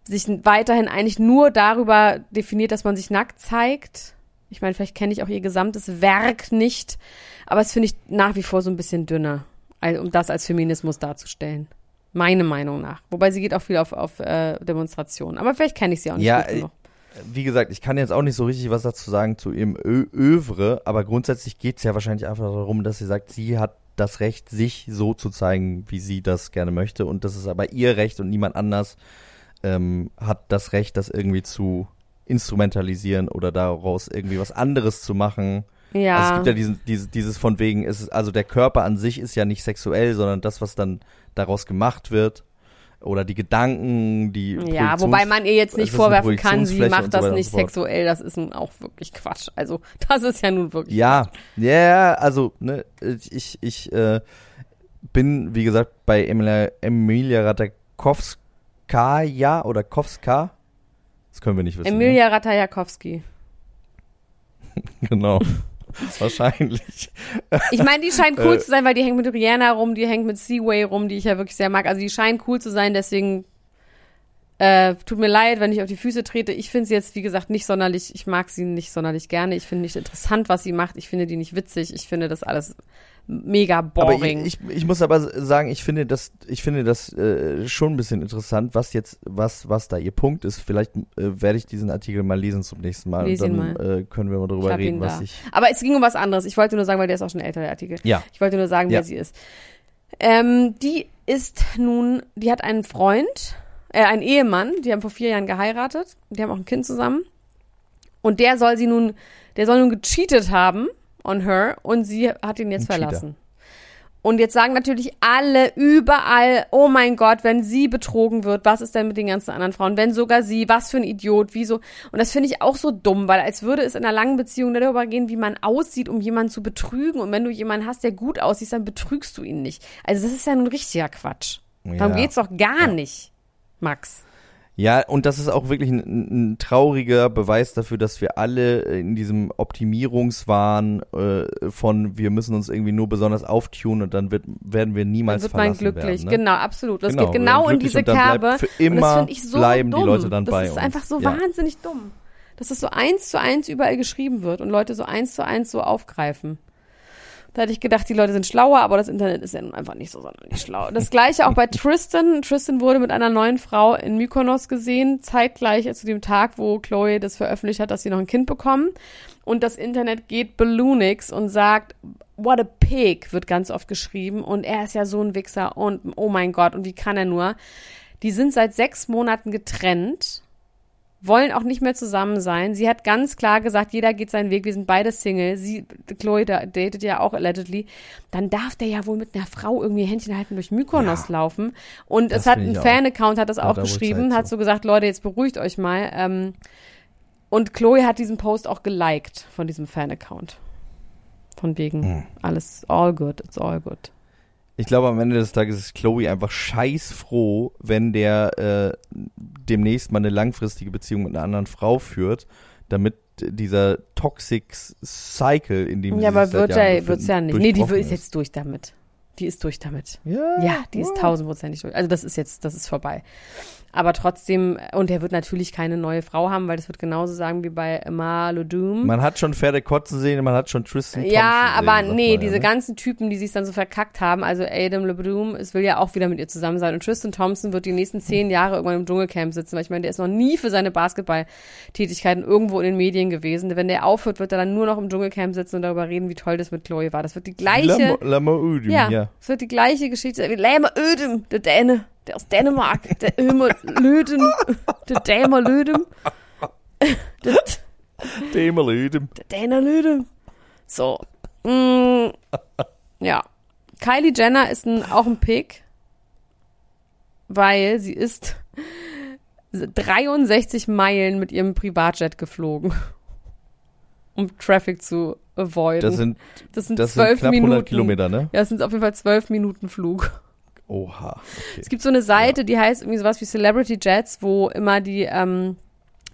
sich weiterhin eigentlich nur darüber definiert, dass man sich nackt zeigt. Ich meine, vielleicht kenne ich auch ihr gesamtes Werk nicht, aber es finde ich nach wie vor so ein bisschen dünner, um das als Feminismus darzustellen. Meine Meinung nach. Wobei sie geht auch viel auf, auf äh, Demonstrationen. Aber vielleicht kenne ich sie auch nicht Ja, gut äh, genug. Wie gesagt, ich kann jetzt auch nicht so richtig was dazu sagen zu ihrem Ö Övre, aber grundsätzlich geht es ja wahrscheinlich einfach darum, dass sie sagt, sie hat das Recht, sich so zu zeigen, wie sie das gerne möchte und das ist aber ihr Recht und niemand anders ähm, hat das Recht, das irgendwie zu instrumentalisieren oder daraus irgendwie was anderes zu machen. Ja. Also es gibt ja diesen, dieses, dieses von wegen, es ist, also der Körper an sich ist ja nicht sexuell, sondern das, was dann daraus gemacht wird. Oder die Gedanken, die. Ja, wobei man ihr jetzt nicht vorwerfen kann, sie macht so das nicht so fort. sexuell. Das ist nun auch wirklich Quatsch. Also, das ist ja nun wirklich. Ja, ja, also, ne, ich, ich äh, bin, wie gesagt, bei Emilia, Emilia Ratajkowska oder Kowska. Das können wir nicht wissen. Emilia Ratajkowski. Ne? Genau. Wahrscheinlich. Ich meine, die scheint cool Äh. zu sein, weil die hängt mit Rihanna rum, die hängt mit Seaway rum, die ich ja wirklich sehr mag. Also, die scheint cool zu sein, deswegen Äh, tut mir leid, wenn ich auf die Füße trete. Ich finde sie jetzt, wie gesagt, nicht sonderlich, ich mag sie nicht sonderlich gerne. Ich finde nicht interessant, was sie macht. Ich finde die nicht witzig. Ich finde das alles mega boring. Aber ich, ich, ich muss aber sagen, ich finde das, ich finde das äh, schon ein bisschen interessant, was jetzt, was, was da ihr Punkt ist. Vielleicht äh, werde ich diesen Artikel mal lesen zum nächsten Mal Lies und dann mal. Äh, können wir mal Ich drüber hab reden, was da. ich. Aber es ging um was anderes. Ich wollte nur sagen, weil der ist auch schon älter, der Artikel. Ja. Ich wollte nur sagen, Ja. wer sie ist. Ähm, die ist nun, die hat einen Freund, äh, einen Ehemann, die haben vor vier Jahren geheiratet. Die haben auch ein Kind zusammen. Und der soll sie nun, der soll nun gecheatet haben on her und sie hat ihn jetzt Ein Cheater. verlassen. Und jetzt sagen natürlich alle überall, oh mein Gott, wenn sie betrogen wird, was ist denn mit den ganzen anderen Frauen? Wenn sogar sie, was für ein Idiot, wieso? Und das finde ich auch so dumm, weil als würde es in einer langen Beziehung darüber gehen, wie man aussieht, um jemanden zu betrügen. Und wenn du jemanden hast, der gut aussieht, dann betrügst du ihn nicht. Also das ist ja nun richtiger Quatsch. Darum Ja. geht's doch gar nicht, Max. Ja, und das ist auch wirklich ein, ein trauriger Beweis dafür, dass wir alle in diesem Optimierungswahn äh, von wir müssen uns irgendwie nur besonders auftunen und dann wird, werden wir Dann niemals wird man verlassen glücklich. werden. Ne? Genau, absolut. Das Genau, geht genau in diese und dann Kerbe. für und das immer ich so bleiben die dumm. Leute dann das bei ist uns. einfach so Ja. wahnsinnig dumm. Dass das so eins zu eins überall geschrieben wird und Leute so eins zu eins so aufgreifen. Da hätte ich gedacht, die Leute sind schlauer, aber das Internet ist ja nun einfach nicht so sonderlich schlau. Das gleiche auch bei Tristan. Tristan wurde mit einer neuen Frau in Mykonos gesehen, zeitgleich zu dem Tag, wo Chloe das veröffentlicht hat, dass sie noch ein Kind bekommen. Und das Internet geht Balloonix und sagt, what a pig, wird ganz oft geschrieben. Und er ist ja so ein Wichser und oh mein Gott, und wie kann er nur? Die sind seit sechs Monaten getrennt wollen auch nicht mehr zusammen sein. Sie hat ganz klar gesagt, jeder geht seinen Weg, wir sind beide Single. Sie, Chloe da, datet ja auch allegedly. Dann darf der ja wohl mit einer Frau irgendwie Händchen halten durch Mykonos laufen. Und es hat ein. Fan-Account hat das auch geschrieben, hat so gesagt, Leute, jetzt beruhigt euch mal. Ähm, und Chloe hat diesen Post auch geliked von diesem Fan-Account. Von wegen, Hm. alles all good, it's all good. Ich glaube, am Ende des Tages ist Chloe einfach scheißfroh, wenn der äh, demnächst mal eine langfristige Beziehung mit einer anderen Frau führt, damit dieser Toxic Cycle, in dem Ja, sie aber sich seit wird ja, wird's ja nicht. Nee, die ist jetzt durch damit. Die ist durch damit. Ja, Ja, die ist tausendprozentig durch. Also das ist jetzt, das ist vorbei. Aber trotzdem, und er wird natürlich keine neue Frau haben, weil das wird genauso sagen wie bei Emma Doom. Man hat schon Pferde kotzen sehen, man hat schon Tristan Thompson Ja, aber sehen, nee, man diese ja, ne? ganzen Typen, die sich dann so verkackt haben, also Adam LeBroom, es will ja auch wieder mit ihr zusammen sein und Tristan Thompson wird die nächsten zehn Jahre irgendwann im Dschungelcamp sitzen, weil ich meine, der ist noch nie für seine Basketballtätigkeiten irgendwo in den Medien gewesen. Wenn der aufhört, wird er dann nur noch im Dschungelcamp sitzen und darüber reden, wie toll das mit Chloe war. Das wird die gleiche, Lama, Lama Udin, ja, ja. Es wird die gleiche Geschichte sein. wie Lämer Ödem, der Däne, der aus Dänemark, der Ömer Lödem, der Dämer Lödem, der, Demerlödem. der Däner Lödem. So. Mm, ja. Kylie Jenner ist ein, auch ein Pick, weil sie ist 63 Meilen mit ihrem Privatjet geflogen, um Traffic zu avoiden. Das sind, das sind das sind knapp Minuten. 100 Kilometer, ne? Ja, es sind auf jeden Fall zwölf Minuten Flug. Oha. Okay. Es gibt so eine Seite, die heißt irgendwie sowas wie Celebrity Jets, wo immer die, ähm,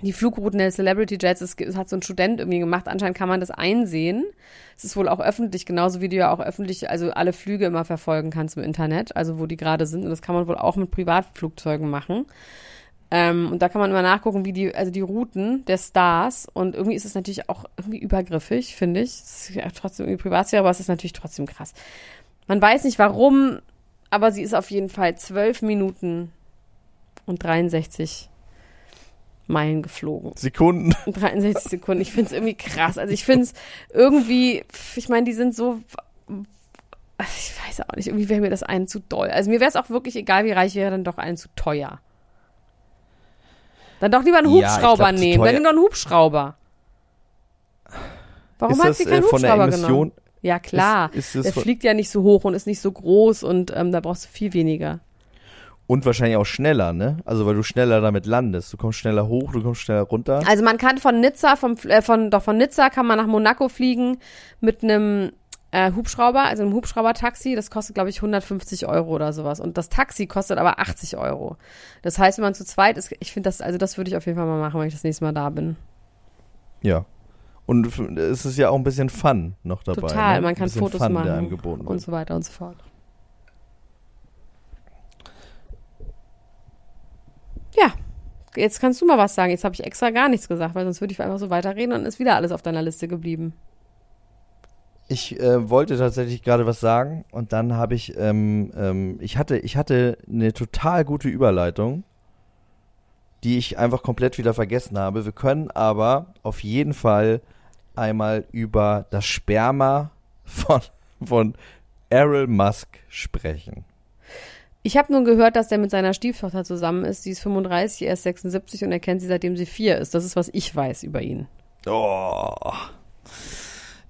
die Flugrouten der Celebrity Jets, das das hat so ein Student irgendwie gemacht, anscheinend kann man das einsehen. Es ist wohl auch öffentlich, genauso wie du ja auch öffentlich, also alle Flüge immer verfolgen kannst im Internet, also wo die gerade sind. Und das kann man wohl auch mit Privatflugzeugen machen. Ähm, und da kann man immer nachgucken, wie die, also die Routen der Stars. Und irgendwie ist es natürlich auch irgendwie übergriffig, finde ich. Es ist ja trotzdem irgendwie Privatsphäre, aber es ist natürlich trotzdem krass. Man weiß nicht warum, aber sie ist auf jeden Fall zwölf Minuten und 63 Meilen geflogen. Sekunden. 63 Sekunden. Ich finde es irgendwie krass. Also ich finde es irgendwie, ich meine, die sind so, ich weiß auch nicht, irgendwie wäre mir das einen zu doll. Also mir wäre es auch wirklich egal, wie reich wäre, dann doch einen zu teuer. Dann doch lieber einen Ja, Hubschrauber glaub, zu nehmen. Dann nimm doch einen Hubschrauber. Warum ist hat sie keinen äh, Hubschrauber genommen? Ja, klar. Ist, ist Der fliegt ja nicht so hoch und ist nicht so groß und ähm, da brauchst du viel weniger. und wahrscheinlich auch schneller, ne? Also weil du schneller damit landest. Du kommst schneller hoch, du kommst schneller runter. Also man kann von Nizza, vom, äh, von, doch von Nizza kann man nach Monaco fliegen mit einem äh, Hubschrauber, also einem Hubschrauber-Taxi. Das kostet, glaube ich, 150 Euro oder sowas. Und das Taxi kostet aber 80 Euro. Das heißt, wenn man zu zweit ist, ich finde das, also das würde ich auf jeden Fall mal machen, wenn ich das nächste Mal da bin. Ja. Und es ist ja auch ein bisschen Fun noch dabei. Total, ne? man kann Fotos Fun, machen und wird. so weiter und so fort. Ja, jetzt kannst du mal was sagen. Jetzt habe ich extra gar nichts gesagt, weil sonst würde ich einfach so weiterreden und dann ist wieder alles auf deiner Liste geblieben. Ich äh, wollte tatsächlich gerade was sagen und dann habe ich, ähm, ähm, ich hatte, ich hatte eine total gute Überleitung, die ich einfach komplett wieder vergessen habe. Wir können aber auf jeden Fall einmal über das Sperma von, von Errol Musk sprechen. Ich habe nur gehört, dass der mit seiner Stieftochter zusammen ist. Die ist 35, er ist 76 und er kennt sie seitdem sie vier ist. Das ist, was ich weiß über ihn. Oh.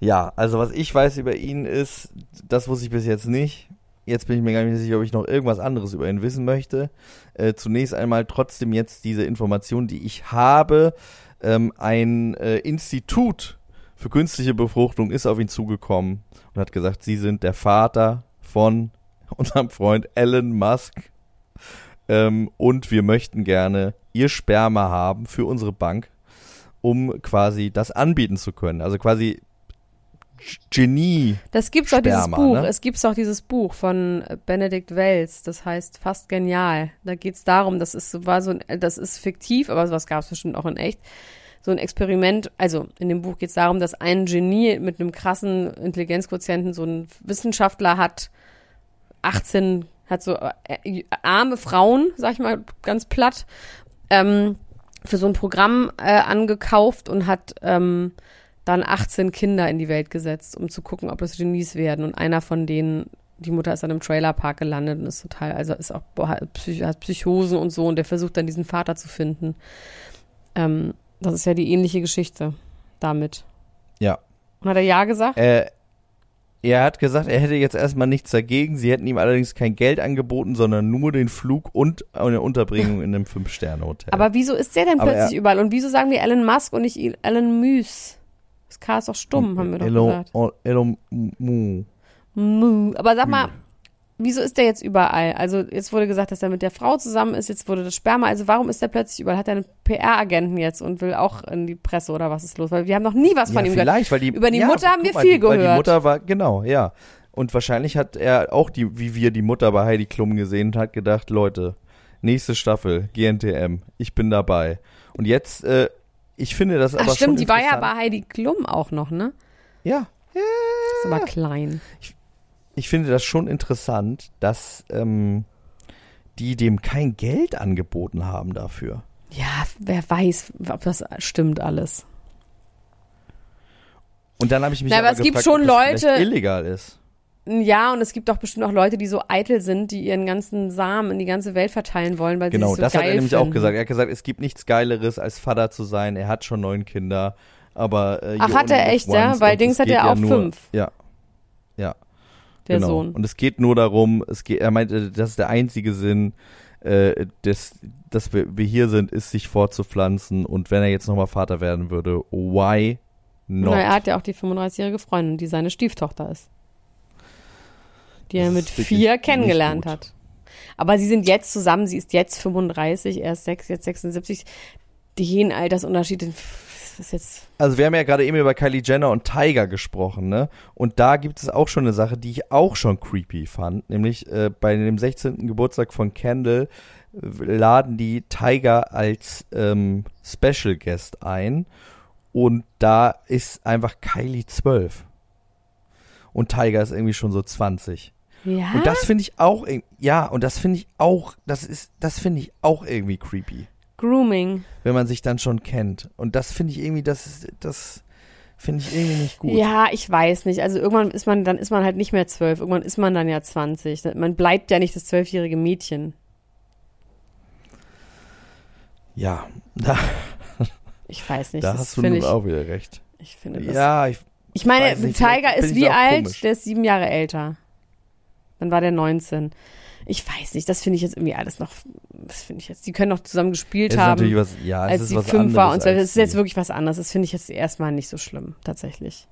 Ja, also was ich weiß über ihn ist, das wusste ich bis jetzt nicht. Jetzt bin ich mir gar nicht sicher, ob ich noch irgendwas anderes über ihn wissen möchte. Äh, zunächst einmal trotzdem jetzt diese Information, die ich habe. Ähm, ein äh, Institut für künstliche Befruchtung ist auf ihn zugekommen und hat gesagt, sie sind der Vater von unserem Freund Elon Musk. Ähm, und wir möchten gerne ihr Sperma haben für unsere Bank, um quasi das anbieten zu können. Also quasi Genie. Das gibt's doch dieses Buch. ne? Es gibt doch dieses Buch von Benedikt Wells. Das heißt fast genial. Da geht's darum, das ist war so ein, das ist fiktiv, aber sowas gab's bestimmt auch in echt. So ein Experiment, also in dem Buch geht's darum, dass ein Genie mit einem krassen Intelligenzquotienten so ein Wissenschaftler hat, 18, hat so äh, arme Frauen, sag ich mal ganz platt, ähm, für so ein Programm äh, angekauft und hat ähm, dann 18 Kinder in die Welt gesetzt, um zu gucken, ob das Genies werden. Und einer von denen, die Mutter ist dann im Trailerpark gelandet und ist total, also ist auch hat, Psych hat Psychosen und so und der versucht dann diesen Vater zu finden. Ähm, das ist ja die ähnliche Geschichte damit. Ja. Und hat er ja gesagt? Äh, er hat gesagt, er hätte jetzt erstmal nichts dagegen. Sie hätten ihm allerdings kein Geld angeboten, sondern nur den Flug und eine Unterbringung in einem Fünf-Sterne-Hotel. Aber wieso ist der denn plötzlich er- überall? Und wieso sagen wir Elon Musk und nicht Elon Müs? Das K ist doch stumm, haben wir doch Elon, gesagt. oh, Elon Mu. Mu. Aber sag mal, wieso ist der jetzt überall? Also jetzt wurde gesagt, dass er mit der Frau zusammen ist, jetzt wurde das Sperma. Also warum ist der plötzlich überall? Hat er einen PR-Agenten jetzt und will auch in die Presse oder was ist los? Weil wir haben noch nie was von ja, ihm gehört. vielleicht, weil die, Über die ja, Mutter haben wir mal, viel die, Weil die gehört. Mutter war, genau, ja. Und wahrscheinlich hat er auch die, wie wir die Mutter bei Heidi Klum gesehen und hat gedacht, Leute, nächste Staffel, GNTM, ich bin dabei. Und jetzt, äh, ich finde das aber Ach stimmt, die war ja bei. Heidi Klum auch noch, ne? Ja, Ist aber klein. ich finde das schon interessant, dass ähm, die dem kein Geld angeboten haben dafür. Ja, wer weiß, ob das stimmt alles. Und dann habe ich mich Na, aber aber es gibt gefragt, schon ob das Leute- illegal ist. Ja, und es gibt auch bestimmt auch Leute, die so eitel sind, die ihren ganzen Samen in die ganze Welt verteilen wollen, weil Genau, sie es so das hat er nämlich finden. auch gesagt. Er hat gesagt, es gibt nichts Geileres, als Vater zu sein. Er hat schon neun Kinder, aber äh, Ach, hat er echt, ja? Und Dings hat geht ja ja auch nur, fünf. Ja, ja, Der genau. Sohn. Und es geht nur darum, es geht, er meinte, das ist der einzige Sinn, äh, des, dass wir, wir hier sind, ist sich fortzupflanzen. Und wenn er jetzt nochmal Vater werden würde, why not? Na, er hat ja auch die 35-jährige Freundin, die seine Stieftochter ist. Die er mit vier kennengelernt hat. Aber sie sind jetzt zusammen, sie ist jetzt 35, er ist sechs, jetzt 76. Den Altersunterschied ist jetzt. Also wir haben ja gerade eben über Kylie Jenner und Tiger gesprochen, ne? Und da gibt es auch schon eine Sache, die ich auch schon creepy fand, nämlich äh, bei dem 16. Geburtstag von Kendall äh, laden die Tiger als ähm, Special Guest ein und da ist einfach Kylie 12 und Tiger ist irgendwie schon so 20. Ja. Und das finde ich auch, ja, und das finde ich auch, das ist, das finde ich auch irgendwie creepy Grooming. wenn man sich dann schon kennt. Und das finde ich irgendwie, das ist, das finde ich irgendwie nicht gut. Ja, ich weiß nicht. Also irgendwann ist man, dann ist man halt nicht mehr zwölf. Irgendwann ist man dann ja 20. Man bleibt ja nicht das zwölfjährige Mädchen. Ja, da, Ich weiß nicht. da das hast du nun ich, auch wieder recht. ich finde das. Ja, ich, Ich meine, nicht, Tiger ist wie alt? komisch. Der ist sieben Jahre älter. Dann war der 19. Ich weiß nicht, das finde ich jetzt irgendwie alles noch, das finde ich jetzt, die können noch zusammen gespielt es ist haben, natürlich was, ja, es als ist sie was fünf war und so. Das ist jetzt wirklich was anderes. Das finde ich jetzt erstmal nicht so schlimm, tatsächlich.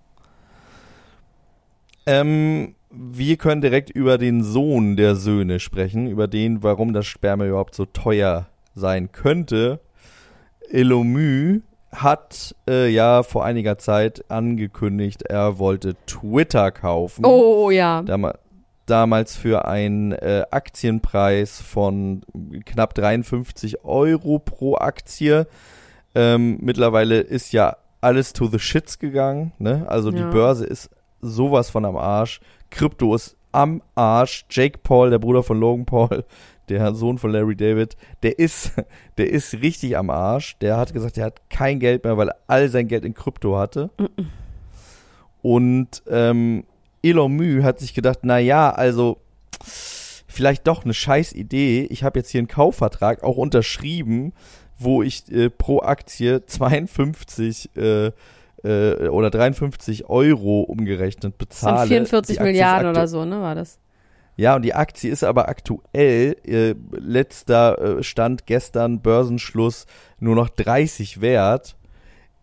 Ähm, wir können direkt über den Sohn der Söhne sprechen, über den, warum das Sperma überhaupt so teuer sein könnte. Elomü hat äh, ja vor einiger Zeit angekündigt, er wollte Twitter kaufen. Oh ja. Da mal, damals für einen äh, Aktienpreis von knapp 53 Euro pro Aktie. Ähm, mittlerweile ist ja alles to the shits gegangen. Ne? Also die Ja. Börse ist sowas von am Arsch. Krypto ist am Arsch. Jake Paul, der Bruder von Logan Paul, der Sohn von Larry David, der ist, der ist richtig am Arsch. Der hat gesagt, er hat kein Geld mehr, weil er all sein Geld in Krypto hatte. Und ähm, Elon Mü hat sich gedacht, na ja, also vielleicht doch eine scheiß Idee. Ich habe jetzt hier einen Kaufvertrag auch unterschrieben, wo ich äh, pro Aktie 52 äh, äh, oder 53 Euro umgerechnet Das sind bezahle. 44 Die Aktie ist Milliarden oder so, ne, war das? Ja, und die Aktie ist aber aktuell, äh, letzter äh, Stand gestern, Börsenschluss, nur noch 30 wert.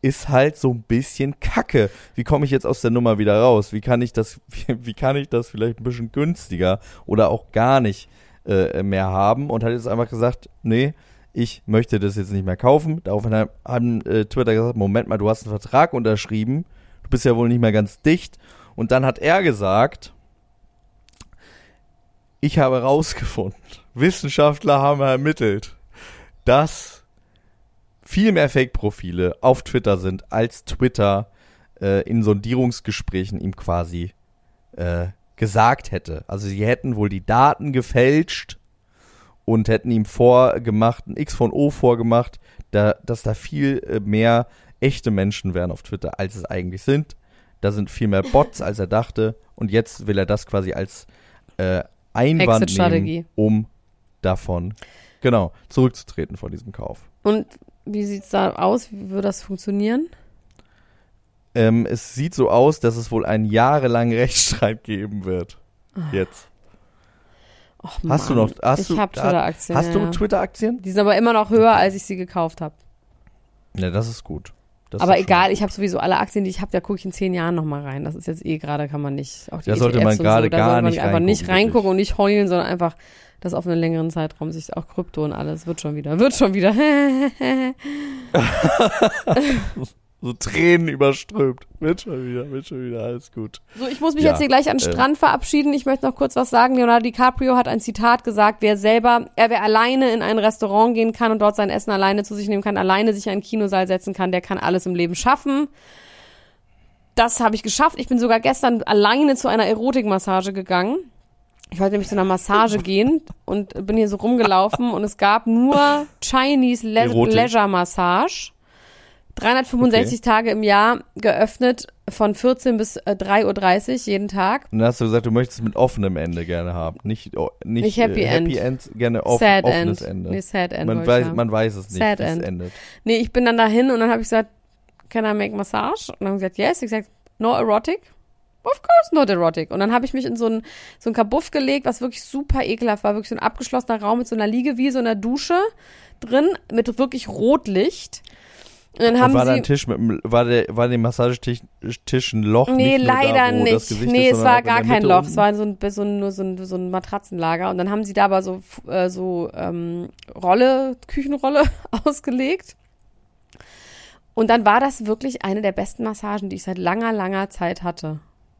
Ist halt so ein bisschen kacke. Wie komme ich jetzt aus der Nummer wieder raus? Wie kann ich das, wie, wie kann ich das vielleicht ein bisschen günstiger oder auch gar nicht äh, mehr haben? Und hat jetzt einfach gesagt, nee, ich möchte das jetzt nicht mehr kaufen. Daraufhin haben, äh, Twitter gesagt, Moment mal, du hast einen Vertrag unterschrieben. Du bist ja wohl nicht mehr ganz dicht. Und dann hat er gesagt, ich habe herausgefunden, Wissenschaftler haben ermittelt, dass viel mehr Fake-Profile auf Twitter sind, als Twitter äh, in Sondierungsgesprächen ihm quasi äh, gesagt hätte. Also sie hätten wohl die Daten gefälscht und hätten ihm vorgemacht, ein X von O vorgemacht, da, dass da viel äh, mehr echte Menschen wären auf Twitter, als es eigentlich sind. Da sind viel mehr Bots, als er dachte. Und jetzt will er das quasi als äh, Einwand nehmen, um davon, genau, zurückzutreten von diesem Kauf. Und wie sieht's da aus? Wie würde das funktionieren? Ähm, es sieht so aus, dass es wohl einen jahrelangen Rechtsstreit geben wird. Jetzt. Och, Hast du Mann. noch, hast ich du, habe Twitter-Aktien. hast du ja. Twitter-Aktien? Die sind aber immer noch höher, als ich sie gekauft habe. Ja, das ist gut. Das Aber ist egal, ich habe sowieso alle Aktien, die ich habe, da gucke ich in zehn Jahren nochmal rein. Das ist jetzt eh gerade, kann man nicht. Auch die Da sollte man ETFs und gerade so, da gar sollte man nicht einfach nicht reingucken, reingucken wirklich. und nicht heulen, sondern einfach das auf einen längeren Zeitraum sich auch Krypto und alles wird schon wieder, wird schon wieder. so Tränen überströmt. Wird schon wieder, wird schon wieder, alles gut. So, ich muss mich Ja, jetzt hier gleich an den äh. Strand verabschieden. Ich möchte noch kurz was sagen. Leonardo DiCaprio hat ein Zitat gesagt, wer selber, er wer alleine in ein Restaurant gehen kann und dort sein Essen alleine zu sich nehmen kann, alleine sich in einen Kinosaal setzen kann, der kann alles im Leben schaffen. Das habe ich geschafft. Ich bin sogar gestern alleine zu einer Erotikmassage gegangen. Ich wollte nämlich zu einer Massage gehen und bin hier so rumgelaufen und es gab nur Chinese Le Erotik. Leisure Massage. 365 Tage im Jahr geöffnet von 14 bis äh, 3.30 Uhr jeden Tag. Und dann hast du gesagt, du möchtest mit offenem Ende gerne haben. Nicht, oh, nicht, Nicht Happy äh, Happy End. End, gerne off, sad offenes End. Ende. Nee, Sad End. man, weiß, haben. man weiß es nicht, Sad wie es End. endet. Nee, ich bin dann dahin und dann habe ich gesagt, can I make massage? Und dann haben sie gesagt, yes. Ich gesagt, no erotic? Of course not erotic. Und dann habe ich mich in so ein, so ein Kabuff gelegt, was wirklich super ekelhaft war. Wirklich so ein abgeschlossener Raum mit so einer Liegewiese und einer Dusche drin, mit wirklich Rotlicht. Und dann haben Und war da sie... ein Tisch mit dem, war der, war dem Massagetisch Tisch ein Loch? Nee, nicht leider da, nicht. Nee, ist, es war gar kein Loch. unten? Es war so ein, so ein, nur so ein, so ein Matratzenlager. Und dann haben sie da aber so, äh, so ähm, Rolle, Küchenrolle ausgelegt. Und dann war das wirklich eine der besten Massagen, die ich seit langer, langer Zeit hatte.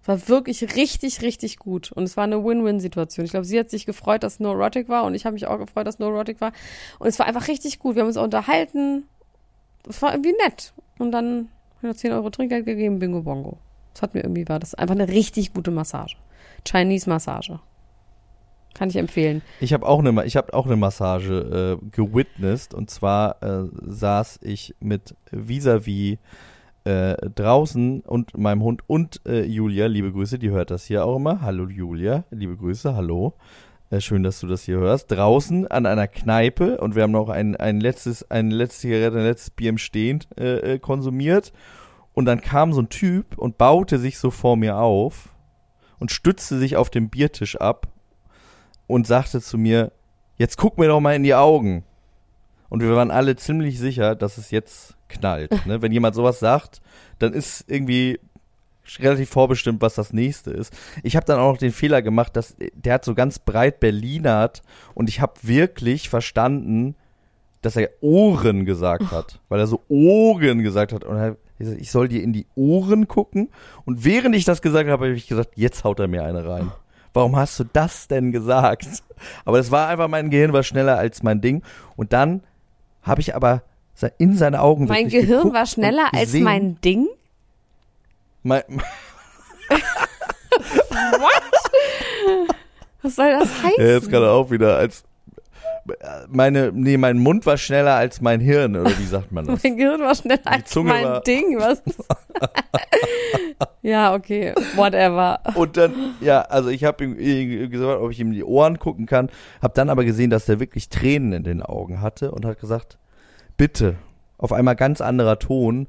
War wirklich richtig, richtig gut. Und es war eine Win-Win-Situation. Ich glaube, sie hat sich gefreut, dass No Erotic war und ich habe mich auch gefreut, dass No Erotic war. Und es war einfach richtig gut. Wir haben uns auch unterhalten. Es war irgendwie nett. Und dann noch 10 Euro Trinkgeld gegeben, Bingo Bongo. Das hat mir irgendwie, war das einfach eine richtig gute Massage. Chinese Massage. Kann ich empfehlen. Ich habe auch eine, auch eine Massage äh, gewitnessed und zwar äh, saß ich mit vis-à-vis äh, draußen und meinem Hund und äh, Julia, liebe Grüße, die hört das hier auch immer. Hallo Julia, liebe Grüße, hallo. Äh, schön, dass du das hier hörst. Draußen an einer Kneipe und wir haben noch ein, ein letztes, eine letzte Zigarette, ein letztes Bier im Stehen äh, äh, konsumiert. Und dann kam so ein Typ und baute sich so vor mir auf und stützte sich auf dem Biertisch ab und sagte zu mir, jetzt guck mir doch mal in die Augen. Und wir waren alle ziemlich sicher, dass es jetzt knallt. Ne? Wenn jemand sowas sagt, dann ist irgendwie relativ vorbestimmt, was das nächste ist. Ich habe dann auch noch den Fehler gemacht, dass der hat so ganz breit Berlinert und ich habe wirklich verstanden, dass er Ohren gesagt hat, weil er so Ohren gesagt hat und er hat gesagt, ich soll dir in die Ohren gucken und während ich das gesagt habe, habe ich gesagt, jetzt haut er mir eine rein. warum hast du das denn gesagt? Aber das war einfach, mein Gehirn war schneller als mein Ding. Und dann habe ich aber in seine Augen Mein Gehirn geguckt war schneller als gesehen- mein Ding. Mein, Was soll das heißen? ja, jetzt gerade auch wieder als meine, nee, mein Mund war schneller als mein Hirn, oder wie sagt man das? Mein Gehirn war schneller als Zunge mein war- Ding. Was? ja, okay. Whatever. Und dann, ja, also ich habe ihm äh, gesagt, ob ich ihm in die Ohren gucken kann, habe dann aber gesehen, dass er wirklich Tränen in den Augen hatte und hat gesagt, bitte, auf einmal ganz anderer Ton,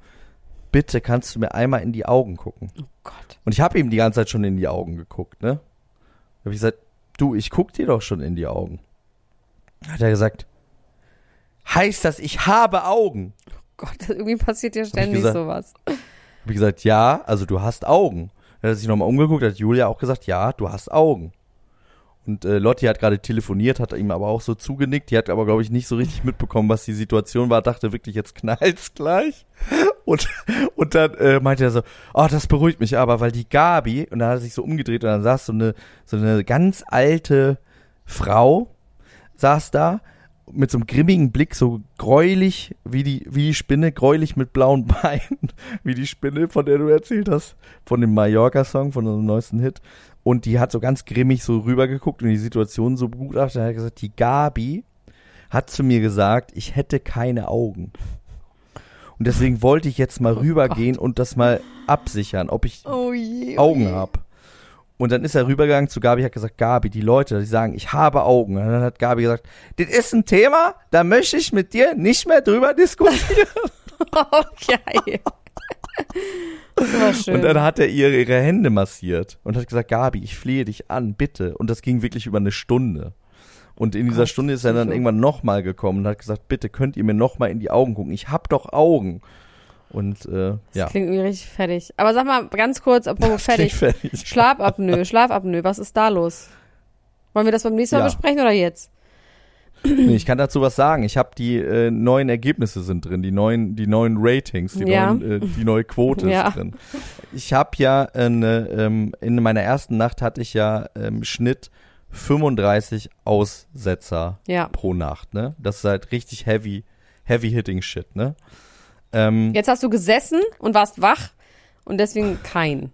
bitte kannst du mir einmal in die Augen gucken. Oh Gott. Und ich habe ihm die ganze Zeit schon in die Augen geguckt, ne? Da habe ich gesagt, du, ich guck dir doch schon in die Augen. Hat er gesagt, heißt das, ich habe Augen? Gott, irgendwie passiert ja ständig gesagt. sowas. Habe ich gesagt, ja, also du hast Augen. Dann hat er sich nochmal umgeguckt, hat Julia auch gesagt, ja, du hast Augen. Und äh, Lotti hat gerade telefoniert, hat ihm aber auch so zugenickt. Die hat aber, glaube ich, nicht so richtig mitbekommen, was die Situation war. Dachte wirklich, jetzt knallt's gleich. Und, und dann äh, meinte er so, oh, das beruhigt mich aber, weil die Gabi, und dann hat er sich so umgedreht und dann saß so eine, so eine ganz alte Frau, saß da mit so einem grimmigen Blick, so gräulich wie die, wie die Spinne, gräulich mit blauen Beinen, wie die Spinne, von der du erzählt hast, von dem Mallorca-Song, von unserem neuesten Hit. Und die hat so ganz grimmig so rübergeguckt und die Situation so begutachtet. Dann hat er gesagt, die Gabi hat zu mir gesagt, ich hätte keine Augen. Und deswegen wollte ich jetzt mal rübergehen und das mal absichern, ob ich Oh je. oh Augen je. hab. Und dann ist er rübergegangen zu Gabi, hat gesagt, Gabi, die Leute, die sagen, ich habe Augen. Und dann hat Gabi gesagt, das ist ein Thema, da möchte ich mit dir nicht mehr drüber diskutieren. War schön. Und dann hat er ihr ihre Hände massiert und hat gesagt, Gabi, ich flehe dich an, bitte. Und das ging wirklich über eine Stunde. Und in dieser Gott, Stunde ist er dann Psycho. irgendwann nochmal gekommen und hat gesagt, bitte könnt ihr mir nochmal in die Augen gucken. Ich hab doch Augen. Und äh, das ja. klingt irgendwie richtig fertig. Aber sag mal ganz kurz, apropos fertig. Fertig. Schlafapnoe, Schlafapnoe, was ist da los? Wollen wir das beim nächsten Mal Ja. besprechen oder jetzt? Nee, ich kann dazu was sagen. Ich habe die äh, neuen Ergebnisse sind drin, die neuen, die neuen Ratings, die, Ja. neuen, äh, die neue Quote Ja. ist drin. Ich habe ja eine, ähm, in meiner ersten Nacht hatte ich ja im Schnitt 35 Aussetzer Ja. pro Nacht. Ne, das ist halt richtig heavy, heavy hitting shit. Ne. Ähm, Jetzt hast du gesessen und warst wach und deswegen kein.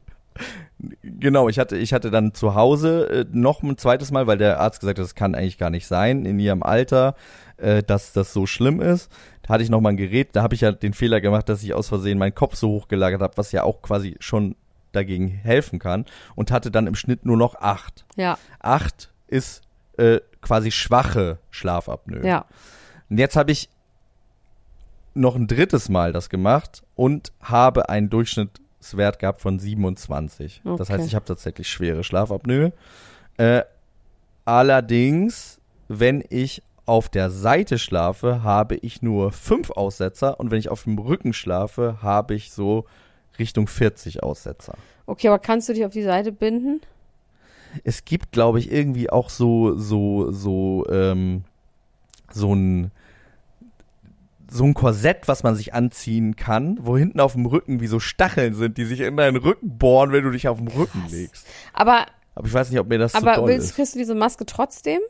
Genau, ich hatte, ich hatte dann zu Hause äh, noch ein zweites Mal, weil der Arzt gesagt hat, das kann eigentlich gar nicht sein in ihrem Alter, äh, dass das so schlimm ist. Da hatte ich noch mal ein Gerät, da habe ich ja den Fehler gemacht, dass ich aus Versehen meinen Kopf so hochgelagert habe, was ja auch quasi schon dagegen helfen kann und hatte dann im Schnitt nur noch acht. Ja, Acht ist äh, quasi schwache Schlafapnoe. ja. Und jetzt habe ich noch ein drittes Mal das gemacht und habe einen Durchschnittswert gehabt von 27. Das Okay. heißt, ich habe tatsächlich schwere Schlafapnoe. Äh, allerdings, wenn ich auf der Seite schlafe, habe ich nur fünf Aussetzer und wenn ich auf dem Rücken schlafe, habe ich so Richtung 40 Aussetzer. Okay, aber kannst du dich auf die Seite binden? Es gibt, glaube ich, irgendwie auch so, so, so, ähm, so ein, so ein Korsett, was man sich anziehen kann, wo hinten auf dem Rücken wie so Stacheln sind, die sich in deinen Rücken bohren, wenn du dich auf dem Rücken legst. Aber, Aber ich weiß nicht, ob mir das aber doll willst, ist. kriegst du diese Maske trotzdem?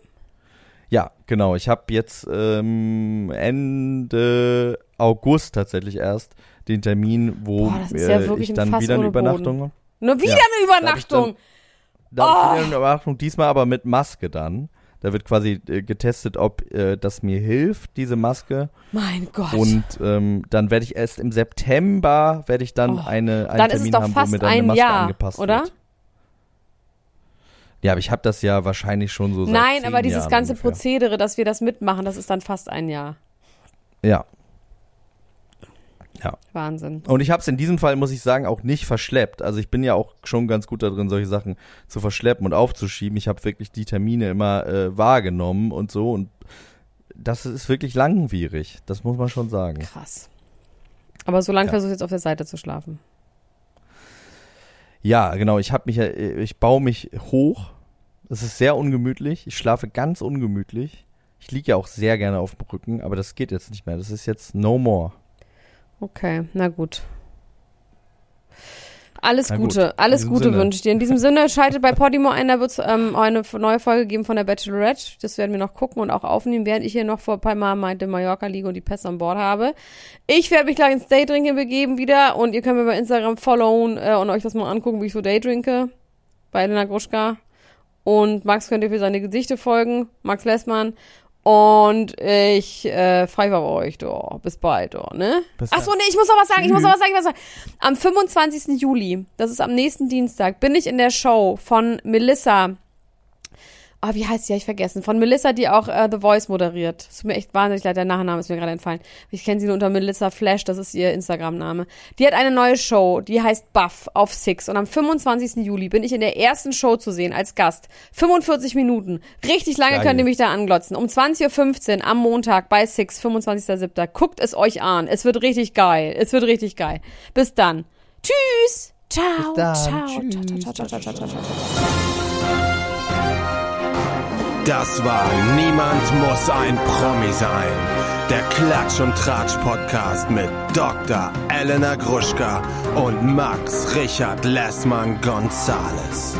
Ja, genau. Ich habe jetzt ähm, Ende August tatsächlich erst den Termin, wo Boah, ja äh, ich dann wieder eine. Übernachtung habe. Nur wieder Ja, eine da hab ich Übernachtung. Da hab ich Oh. wieder eine Überwachung, diesmal aber mit Maske dann. Da wird quasi äh, getestet, ob äh, das mir hilft, diese Maske. Mein Gott. Und ähm, dann werde ich erst im September werde ich dann Oh. eine, einen Dann ist es Termin doch haben, fast wo mir dann eine ein Maske Jahr, angepasst oder? wird. Ja, aber ich habe das ja wahrscheinlich schon so seit Nein, aber dieses Jahren ganze ungefähr. Prozedere, dass wir das mitmachen, das ist dann fast ein Jahr. Ja. Wahnsinn. Und ich habe es in diesem Fall, muss ich sagen, auch nicht verschleppt. Also ich bin ja auch schon ganz gut darin, solche Sachen zu verschleppen und aufzuschieben. Ich habe wirklich die Termine immer äh, wahrgenommen und so. Und das ist wirklich langwierig. Das muss man schon sagen. Krass. Aber so lange Ja. versuchst du jetzt auf der Seite zu schlafen. Ja, genau. Ich habe mich, ja- ich baue mich hoch. Es ist sehr ungemütlich. Ich schlafe ganz ungemütlich. Ich liege ja auch sehr gerne auf dem Rücken, aber das geht jetzt nicht mehr. Das ist jetzt no more. Okay, na gut. Alles Na gut, Gute, in alles Gute Sinne. wünsche ich dir. In diesem Sinne, schaltet bei Podimo ein, da wird es ähm, eine neue Folge geben von der Bachelorette. Das werden wir noch gucken und auch aufnehmen, während ich hier noch vor Palma meinte Mallorca liege und die Pässe an Bord habe. Ich werde mich gleich ins Daydrinken begeben wieder und ihr könnt mir bei Instagram followen äh, und euch das mal angucken, wie ich so daydrinke. Bei Elena Gruschka. Und Max könnt ihr für seine Gedichte folgen. Max Lessmann. Und ich äh, auf euch, doch. Bis bald, doch, ne? Bis Ach so, nee, ich muss noch was sagen, ich muss noch was sagen, ich muss noch was sagen. Am 25. Juli, das ist am nächsten Dienstag, bin ich in der Show von Melissa. Oh, wie heißt sie? Hab ich vergessen. Von Melissa, die auch äh, The Voice moderiert. Es tut mir echt wahnsinnig leid, der Nachname ist mir gerade entfallen. Ich kenne sie nur unter Melissa Flash, das ist ihr Instagram-Name. Die hat eine neue Show, die heißt Buff auf Six. Und am 25. Juli bin ich in der ersten Show zu sehen als Gast. 45 Minuten. Richtig lange Geil. könnt ihr mich da anglotzen. Um 20.15 Uhr am Montag bei Six, 25.07. Guckt es euch an. Es wird richtig geil. Es wird richtig geil. Bis dann. Tschüss. Ciao. dann. Ciao. Tschüss. Ciao, ciao, ciao, ciao, ciao, ciao. Das war Niemand muss ein Promi sein. Der Klatsch und Tratsch Podcast mit Dr. Elena Gruschka und Max Richard Lessmann Gonzales.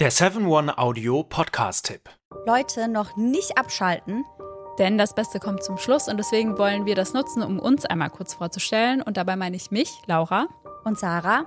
Der 7-One-Audio-Podcast-Tipp. Leute, noch nicht abschalten. Denn das Beste kommt zum Schluss und deswegen wollen wir das nutzen, um uns einmal kurz vorzustellen. Und dabei meine ich mich, Laura, Und Sarah,